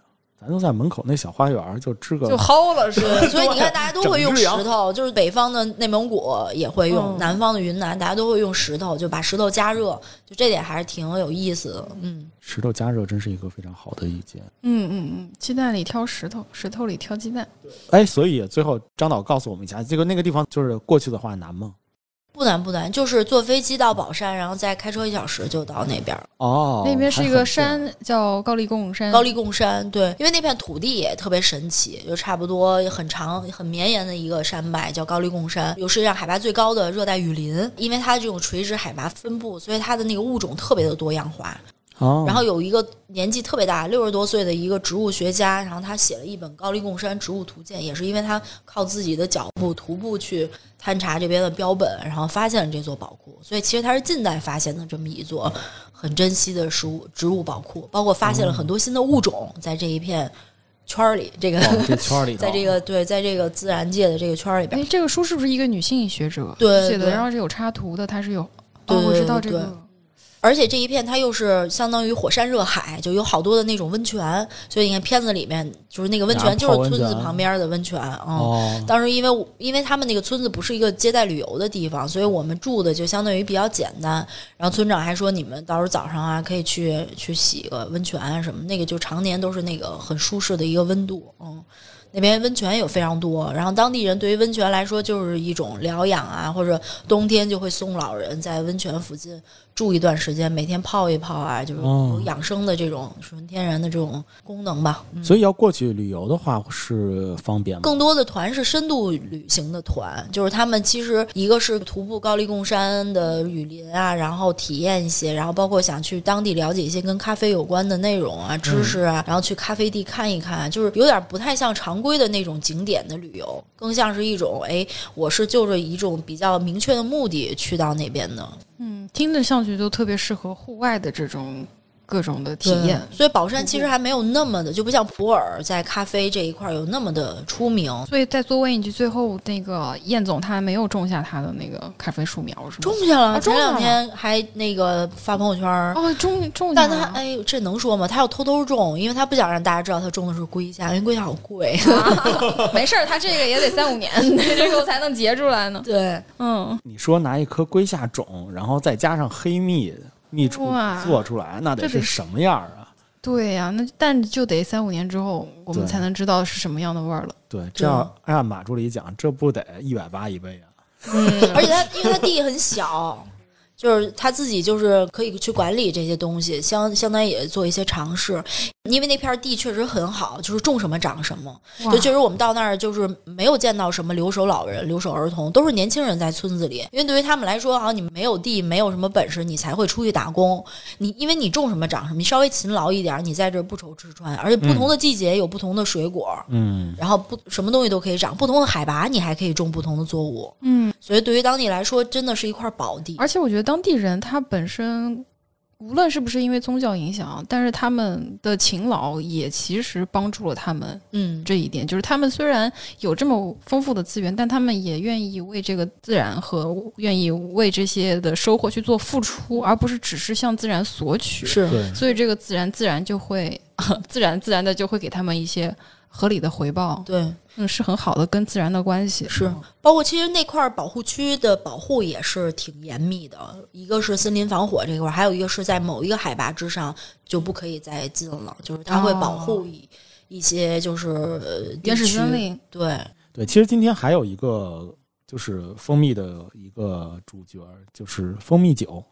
咱就在门口那小花园就支个就薅了是吧？*laughs* 所以你看，大家都会用石头，就是北方的内蒙古也会用，嗯南方的云南大家都会用石头，就把石头加热，就这点还是挺有意思的。嗯，石头加热，真是一个非常好的意见。嗯嗯嗯，鸡蛋里挑石头，石头里挑鸡蛋。哎，所以最后张导告诉我们一下，这个那个地方就是过去的话难吗？不难不难，就是坐飞机到宝山，然后再开车一小时就到那边儿。哦，那边是一个山，叫高丽贡山。高丽贡山，对，因为那片土地也特别神奇，就差不多很长、很绵延的一个山脉，叫高丽贡山，有世界上海拔最高的热带雨林。因为它这种垂直海拔分布，所以它的那个物种特别的多样化。哦，然后有一个年纪特别大，六十多岁的一个植物学家，然后他写了一本《高丽贡山植物图鉴》，也是因为他靠自己的脚步徒步去探查这边的标本，然后发现了这座宝库。所以其实它是近代发现的这么一座很珍稀的植物植物宝库，包括发现了很多新的物种在这一片圈儿里，这个、哦这圈儿里，*laughs* 在这个对，在这个自然界的这个圈儿里边哎，，这个书是不是一个女性学者对写的？然后是有插图的，它是有。对哦，我知道这个。而且这一片它又是相当于火山热海，就有好多的那种温泉，所以你看片子里面就是那个温泉啊就是村子旁边的温泉啊。嗯哦，当时因为因为他们那个村子不是一个接待旅游的地方，所以我们住的就相当于比较简单。然后村长还说，你们到时候早上啊可以去去洗个温泉啊什么，那个就常年都是那个很舒适的一个温度。嗯，那边温泉有非常多，然后当地人对于温泉来说就是一种疗养啊，或者冬天就会送老人在温泉附近住一段时间，每天泡一泡啊，就是哦有养生的这种纯天然的这种功能吧。嗯所以要过去旅游的话是方便吗？更多的团是深度旅行的团，就是他们其实一个是徒步高黎贡山的雨林啊，然后体验一些，然后包括想去当地了解一些跟咖啡有关的内容啊、知识啊，然后去咖啡地看一看，就是有点不太像常规的那种景点的旅游，更像是一种哎，我是就着一种比较明确的目的去到那边的嗯，听着上去就特别适合户外的这种各种的体验。所以宝山其实还没有那么的，就不像普洱在咖啡这一块有那么的出名。所以在做问一句，最后那个燕总他没有种下他的那个咖啡树苗是吗？种下了，啊种下了前两天还那个发朋友圈儿，哦，种种但他哎，这能说吗？他要偷偷种，因为他不想让大家知道他种的是龟虾，因为龟虾好贵。*laughs* 没事儿，他这个也得三五年，*laughs* 这个才能结出来呢。对，嗯，你说拿一颗龟下种，然后再加上黑蜜蜜出哇做出来，那得是什么样啊？对呀、那但就得三五年之后，我们才能知道是什么样的味儿了。对，这要按马助理讲，这不得一百八一杯啊？嗯，而且他因为他地很小，就是他自己就是可以去管理这些东西，相相当于也做一些尝试，因为那片地确实很好，就是种什么长什么。就确实我们到那儿就是没有见到什么留守老人、留守儿童，都是年轻人在村子里。因为对于他们来说，好像你没有地，没有什么本事，你才会出去打工。你因为你种什么长什么，你稍微勤劳一点，你在这不愁吃穿。而且不同的季节有不同的水果，嗯，然后不什么东西都可以长，不同的海拔你还可以种不同的作物。嗯，所以对于当地来说，真的是一块宝地。而且我觉得当地人他本身，无论是不是因为宗教影响，但是他们的勤劳也其实帮助了他们嗯，这一点。就是他们虽然有这么丰富的资源，但他们也愿意为这个自然和愿意为这些的收获去做付出，而不是只是向自然索取。是，所以这个自然自然就会 *laughs* 自然自然的就会给他们一些合理的回报，对，嗯，是很好的跟自然的关系。是，包括其实那块儿保护区的保护也是挺严密的，一个是森林防火这块儿，还有一个是在某一个海拔之上就不可以再进了，就是它会保护一、一些就是呃原始森林，对，对，其实今天还有一个就是蜂蜜的一个主角，就是蜂蜜酒。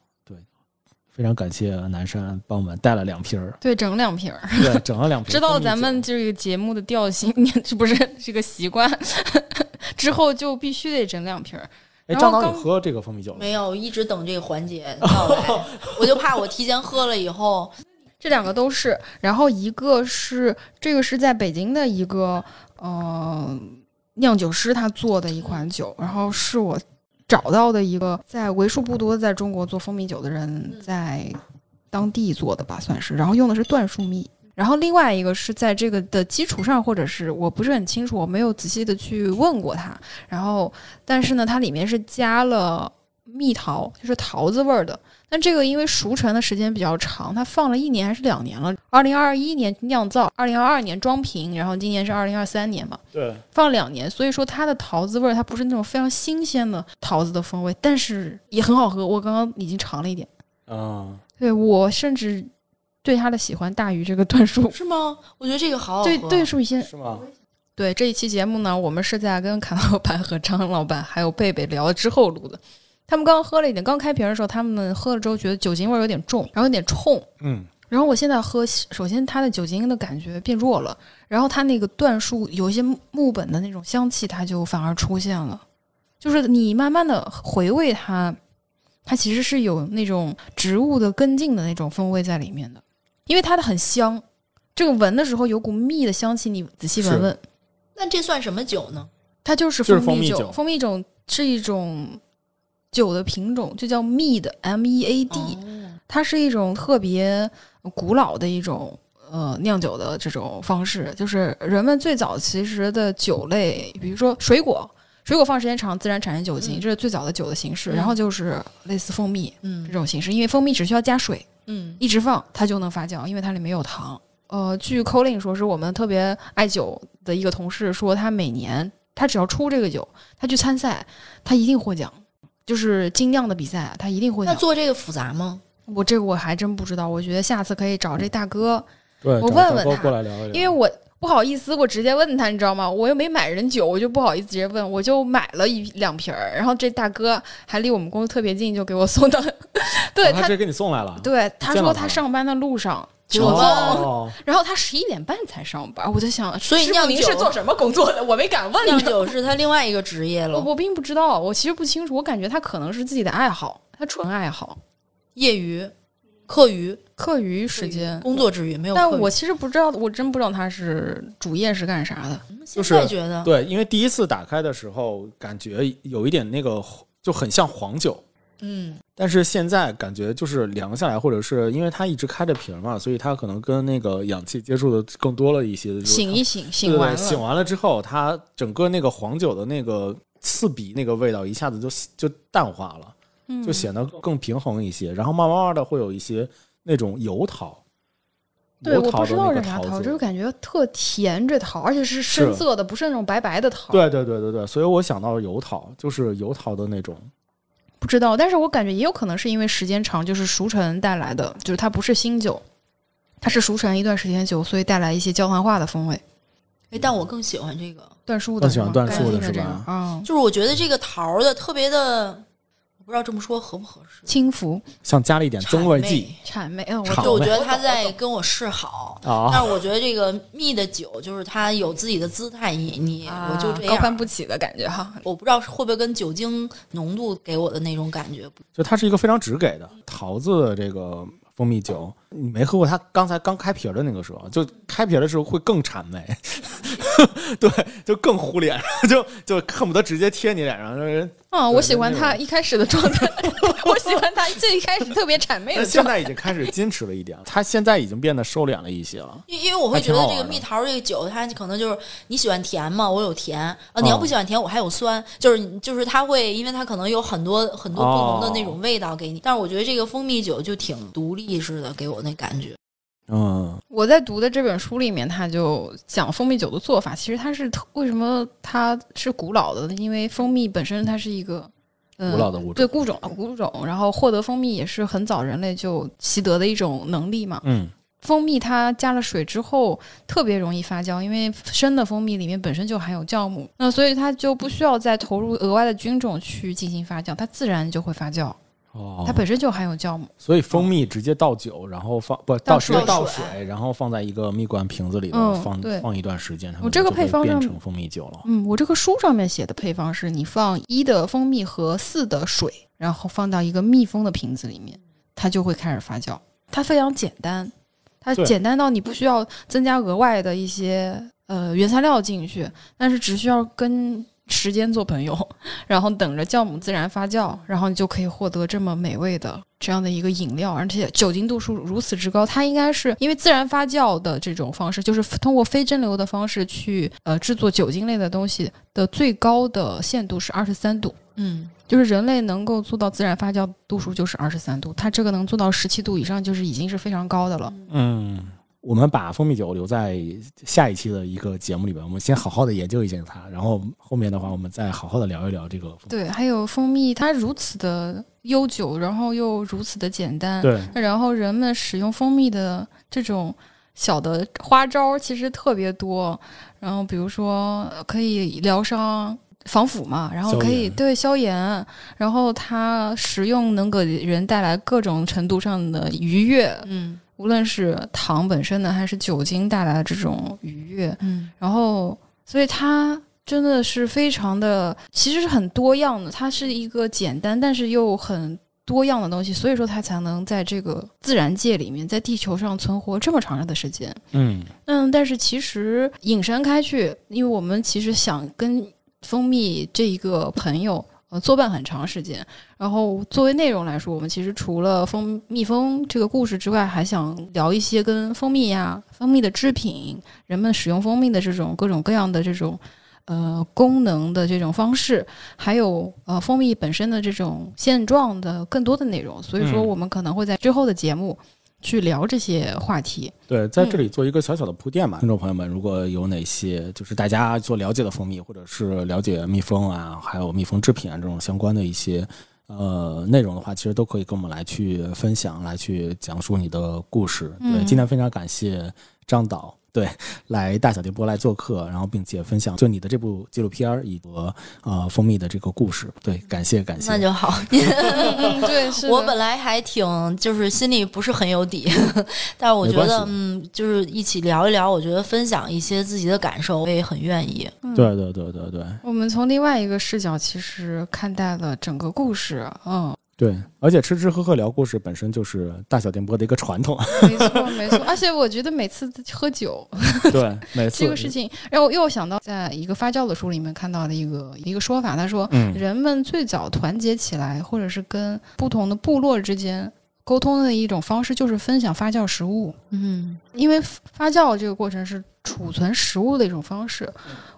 对，非常感谢南山帮我们带了两瓶儿，对，整两瓶儿。对，整了两瓶。*laughs* 知道咱们这个节目的调性，*laughs* 是不是这个习惯？*laughs* 之后就必须得整两瓶儿。哎，然后张导，喝这个蜂蜜酒吗？没有一直等这个环节到来，我就怕我提前喝了以后，这两个都是，然后一个是这个是在北京的一个呃酿酒师他做的一款酒，然后是我找到的一个在为数不多在中国做蜂蜜酒的人在当地做的吧，算是，然后用的是椴树蜜。然后另外一个是在这个的基础上，或者是我不是很清楚，我没有仔细的去问过他。然后，但是呢，它里面是加了蜜桃，就是桃子味儿的。但这个因为熟成的时间比较长，它放了一年还是两年了。二零二一年酿造，二零二二年装瓶，然后今年是二零二三年嘛，对，放两年，所以说它的桃子味儿它不是那种非常新鲜的桃子的风味，但是也很好喝。我刚刚已经尝了一点，啊，对我甚至对它的喜欢大于这个段数。是吗？我觉得这个好好喝。对椴树先是吗？对这一期节目呢，我们是在跟卡老板和张老板还有贝贝聊了之后录的。他们刚刚喝了一点，刚开瓶的时候，他们喝了之后觉得酒精味儿有点重，然后有点冲。嗯，然后我现在喝，首先它的酒精的感觉变弱了，然后它那个椴树有一些木本的那种香气，它就反而出现了。就是你慢慢的回味它，它其实是有那种植物的根茎的那种风味在里面的，因为它的很香。这个闻的时候有股蜜的香气，你仔细闻闻，那这算什么酒呢？它就是就是蜂蜜酒。蜂蜜酒蜂蜜酒是一种酒的品种，就叫 mead M E A D，、哦。它是一种特别古老的一种呃酿酒的这种方式，就是人们最早其实的酒类，比如说水果，水果放时间长自然产生酒精，嗯。这是最早的酒的形式。嗯。然后就是类似蜂蜜嗯。这种形式，因为蜂蜜只需要加水，嗯。一直放它就能发酵，因为它里面有糖。呃，据 Colin 说，是我们特别爱酒的一个同事说，他每年他只要出这个酒，他去参赛，他一定获奖，就是精酿的比赛啊，他一定会。那做这个复杂吗？我这个我还真不知道，我觉得下次可以找这大哥，对，我问问他过来聊一聊，因为我不好意思，我直接问他，你知道吗？我又没买人酒，我就不好意思直接问，我就买了一两瓶儿，然后这大哥还离我们公司特别近，就给我送到，*laughs* 对他哦他直接给你送来了，对他说他上班的路上给我哦送。哦，然后他十一点半才上班，我在想，所以酿酒您是做什么工作的？我没敢问。酿酒是他另外一个职业了，我我并不知道，我其实不清楚，我感觉他可能是自己的爱好，他纯爱好，业余、课余、课余时间。工作之余没有余。但我其实不知道，我真不知道他是主业是干啥的。就是觉得，对，因为第一次打开的时候，感觉有一点那个就很像黄酒，嗯，但是现在感觉就是凉下来，或者是因为它一直开着瓶嘛，所以它可能跟那个氧气接触的更多了一些。就是醒一醒，醒完了，对醒完了之后，它整个那个黄酒的那个刺鼻那个味道一下子就就淡化了，嗯就显得更平衡一些。然后慢慢慢的会有一些那种油桃，对，我不知道是啥桃，就是。感觉特甜这桃，而且是深色的，不是那种白白的桃。对对对对对，所以我想到了油桃，就是油桃的那种。不知道，但是我感觉也有可能是因为时间长，就是熟成带来的，就是它不是新酒，它是熟成一段时间的酒，所以带来一些焦糖化的风味。哎，但我更喜欢这个，椴树的更喜欢椴树的是吧？样啊，就是我觉得这个桃儿的特别的，不知道这么说合不合适。轻浮、像加了一点增味剂谄媚，嗯，我就我觉得他在跟我示好，啊但是我觉得这个蜜的酒就是它有自己的姿态，你你、我就高攀。不起的感觉哈。我不知道会不会跟酒精浓度给我的那种感觉就它是一个非常直给的桃子的这个蜂蜜酒，你没喝过它刚才刚开瓶的那个时候，就开瓶的时候会更谄媚，*laughs* 对，就更糊脸，*laughs* 就就恨不得直接贴你脸上。人啊，对我喜欢他一开始的状态，*laughs* 我喜欢他最一开始特别谄媚的现状态。在已经开始矜持了一点，他现在已经变得收敛了一些了。因因为我会觉得这个蜜桃这个酒，它可能就是你喜欢甜嘛，我有甜啊，你要哦不喜欢甜，我还有酸，就是就是它会，因为它可能有很多很多不同的那种哦味道给你。但是我觉得这个蜂蜜酒就挺独立似的，给我那感觉。嗯，我在读的这本书里面，他就讲蜂蜜酒的做法。其实它是特为什么它是古老的呢？因为蜂蜜本身它是一个。嗯古老的物种对物种物种，然后获得蜂蜜也是很早人类就习得的一种能力嘛。嗯，蜂蜜它加了水之后特别容易发酵，因为生的蜂蜜里面本身就含有酵母，那所以它就不需要再投入额外的菌种去进行发酵，它自然就会发酵，哦，它本身就含有酵母。所以蜂蜜直接倒酒，然后放不倒直接水倒水，然后放在一个蜜罐瓶子里头嗯放对放一段时间，它我这个就会配方上变成蜂蜜酒了。嗯，我这个书上面写的配方是你放一的蜂蜜和四的水，然后放到一个密封的瓶子里面，它就会开始发酵。它非常简单，它简单到你不需要增加额外的一些呃原材料进去，但是只需要跟时间做朋友，*laughs* 然后等着酵母自然发酵，然后你就可以获得这么美味的这样的一个饮料，而且酒精度数如此之高，它应该是因为自然发酵的这种方式，就是通过非蒸馏的方式去呃制作酒精类的东西的最高的限度是二十三度。嗯，就是人类能够做到自然发酵度数就是二十三度，它这个能做到十七度以上，就是已经是非常高的了。嗯，我们把蜂蜜酒留在下一期的一个节目里边，我们先好好的研究一下它，然后后面的话我们再好好的聊一聊这个。对，还有蜂蜜，它如此的悠久，然后又如此的简单，对，然后人们使用蜂蜜的这种小的花招其实特别多，然后比如说呃可以疗伤。防腐嘛，然后可以消对消炎，然后它食用能给人带来各种程度上的愉悦，嗯无论是糖本身的还是酒精带来的这种愉悦，嗯然后所以它真的是非常的，其实是很多样的，它是一个简单但是又很多样的东西，所以说它才能在这个自然界里面，在地球上存活这么长的时间。嗯，嗯，但是其实引申开去，因为我们其实想跟蜂蜜这一个朋友呃作伴很长时间，然后作为内容来说，我们其实除了蜂蜜蜂这个故事之外，还想聊一些跟蜂蜜呀、蜂蜜的制品、人们使用蜂蜜的这种各种各样的这种。呃，功能的这种方式，还有呃，蜂蜜本身的这种现状的更多的内容，所以说嗯我们可能会在之后的节目去聊这些话题。对，在这里做一个小小的铺垫吧，听众朋友们，如果有哪些就是大家做了解的蜂蜜，或者是了解蜜蜂啊，还有蜜蜂制品啊这种相关的一些呃内容的话，其实都可以跟我们来去分享，来去讲述你的故事。对，嗯今天非常感谢张导。对，来大小电波来做客，然后并且分享就你的这部纪录片儿以及呃蜂蜜的这个故事。对，感谢感谢。那就好。嗯，*laughs* 对，是 *laughs* 我本来还挺就是心里不是很有底，*laughs* 但是我觉得嗯，就是一起聊一聊，我觉得分享一些自己的感受，我也很愿意。对对对对对我们从另外一个视角，其实看待了整个故事。嗯，对，而且吃吃喝喝聊故事本身就是大小电波的一个传统。*laughs* 没错没错。而且我觉得每次喝酒 *laughs* 对，每次这个事情，让我又想到在一个发酵的书里面看到的一个一个说法，他说，嗯人们最早团结起来，或者是跟不同的部落之间沟通的一种方式，就是分享发酵食物。嗯因为发酵这个过程是储存食物的一种方式，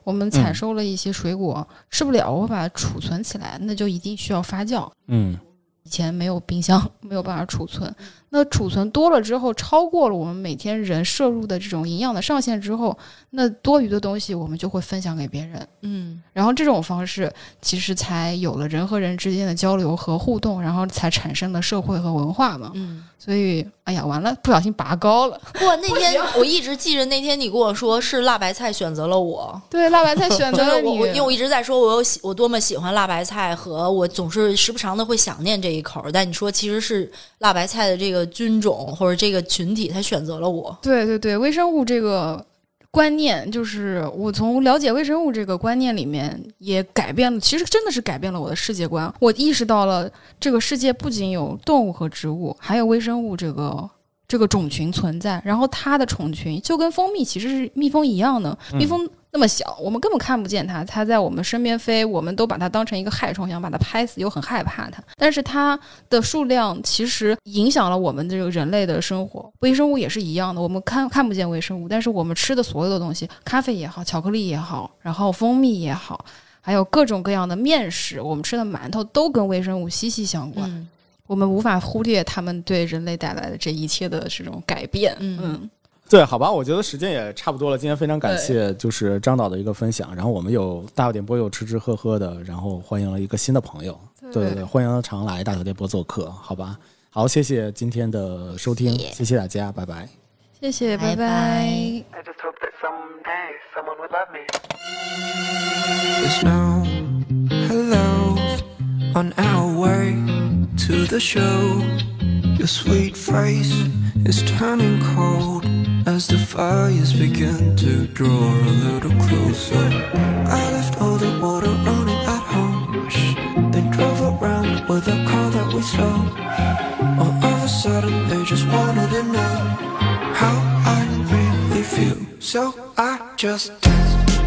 我们采嗯收了一些水果，吃不了，我把它储存起来，那就一定需要发酵。嗯以前没有冰箱，没有办法储存。那储存多了之后，超过了我们每天人摄入的这种营养的上限之后，那多余的东西我们就会分享给别人。嗯然后这种方式其实才有了人和人之间的交流和互动，然后才产生了社会和文化嘛。嗯。所以，哎呀，完了，不小心拔高了。不，那天我一直记着，那天你跟我说是辣白菜选择了我，对，辣白菜选择，了我因为我一直在说我有喜我多么喜欢辣白菜，和我总是时不常的会想念这一口。但你说其实是辣白菜的这个菌种或者这个群体，他选择了我。对对对，微生物这个观念，就是我从了解微生物这个观念里面也改变了，其实真的是改变了我的世界观。我意识到了这个世界不仅有动物和植物，还有微生物这个。这个种群存在，然后它的种群就跟蜂蜜其实是蜜蜂一样的，蜜蜂那么小，我们根本看不见它，它在我们身边飞，我们都把它当成一个害虫，想把它拍死，又很害怕它。但是它的数量其实影响了我们这个人类的生活。微生物也是一样的，我们看看不见微生物，但是我们吃的所有的东西，咖啡也好，巧克力也好，然后蜂蜜也好，还有各种各样的面食，我们吃的馒头都跟微生物息息相关。嗯我们无法忽略他们对人类带来的这一切的这种改变。嗯嗯，对，好吧，我觉得时间也差不多了。今天非常感谢就是张导的一个分享，然后我们有大小电波又吃吃喝喝的，然后欢迎了一个新的朋友，对。对对，欢迎常来大小电波做客，好吧？好，谢谢今天的收听，谢谢。大家，拜拜。谢谢，拜拜。拜 I to the show. Your sweet face is turning cold as the fires begin to draw a little closer. I left all the water running at home, then drove around with a car that we stole. All of a sudden, they just wanted to know how I really feel. So I just danced.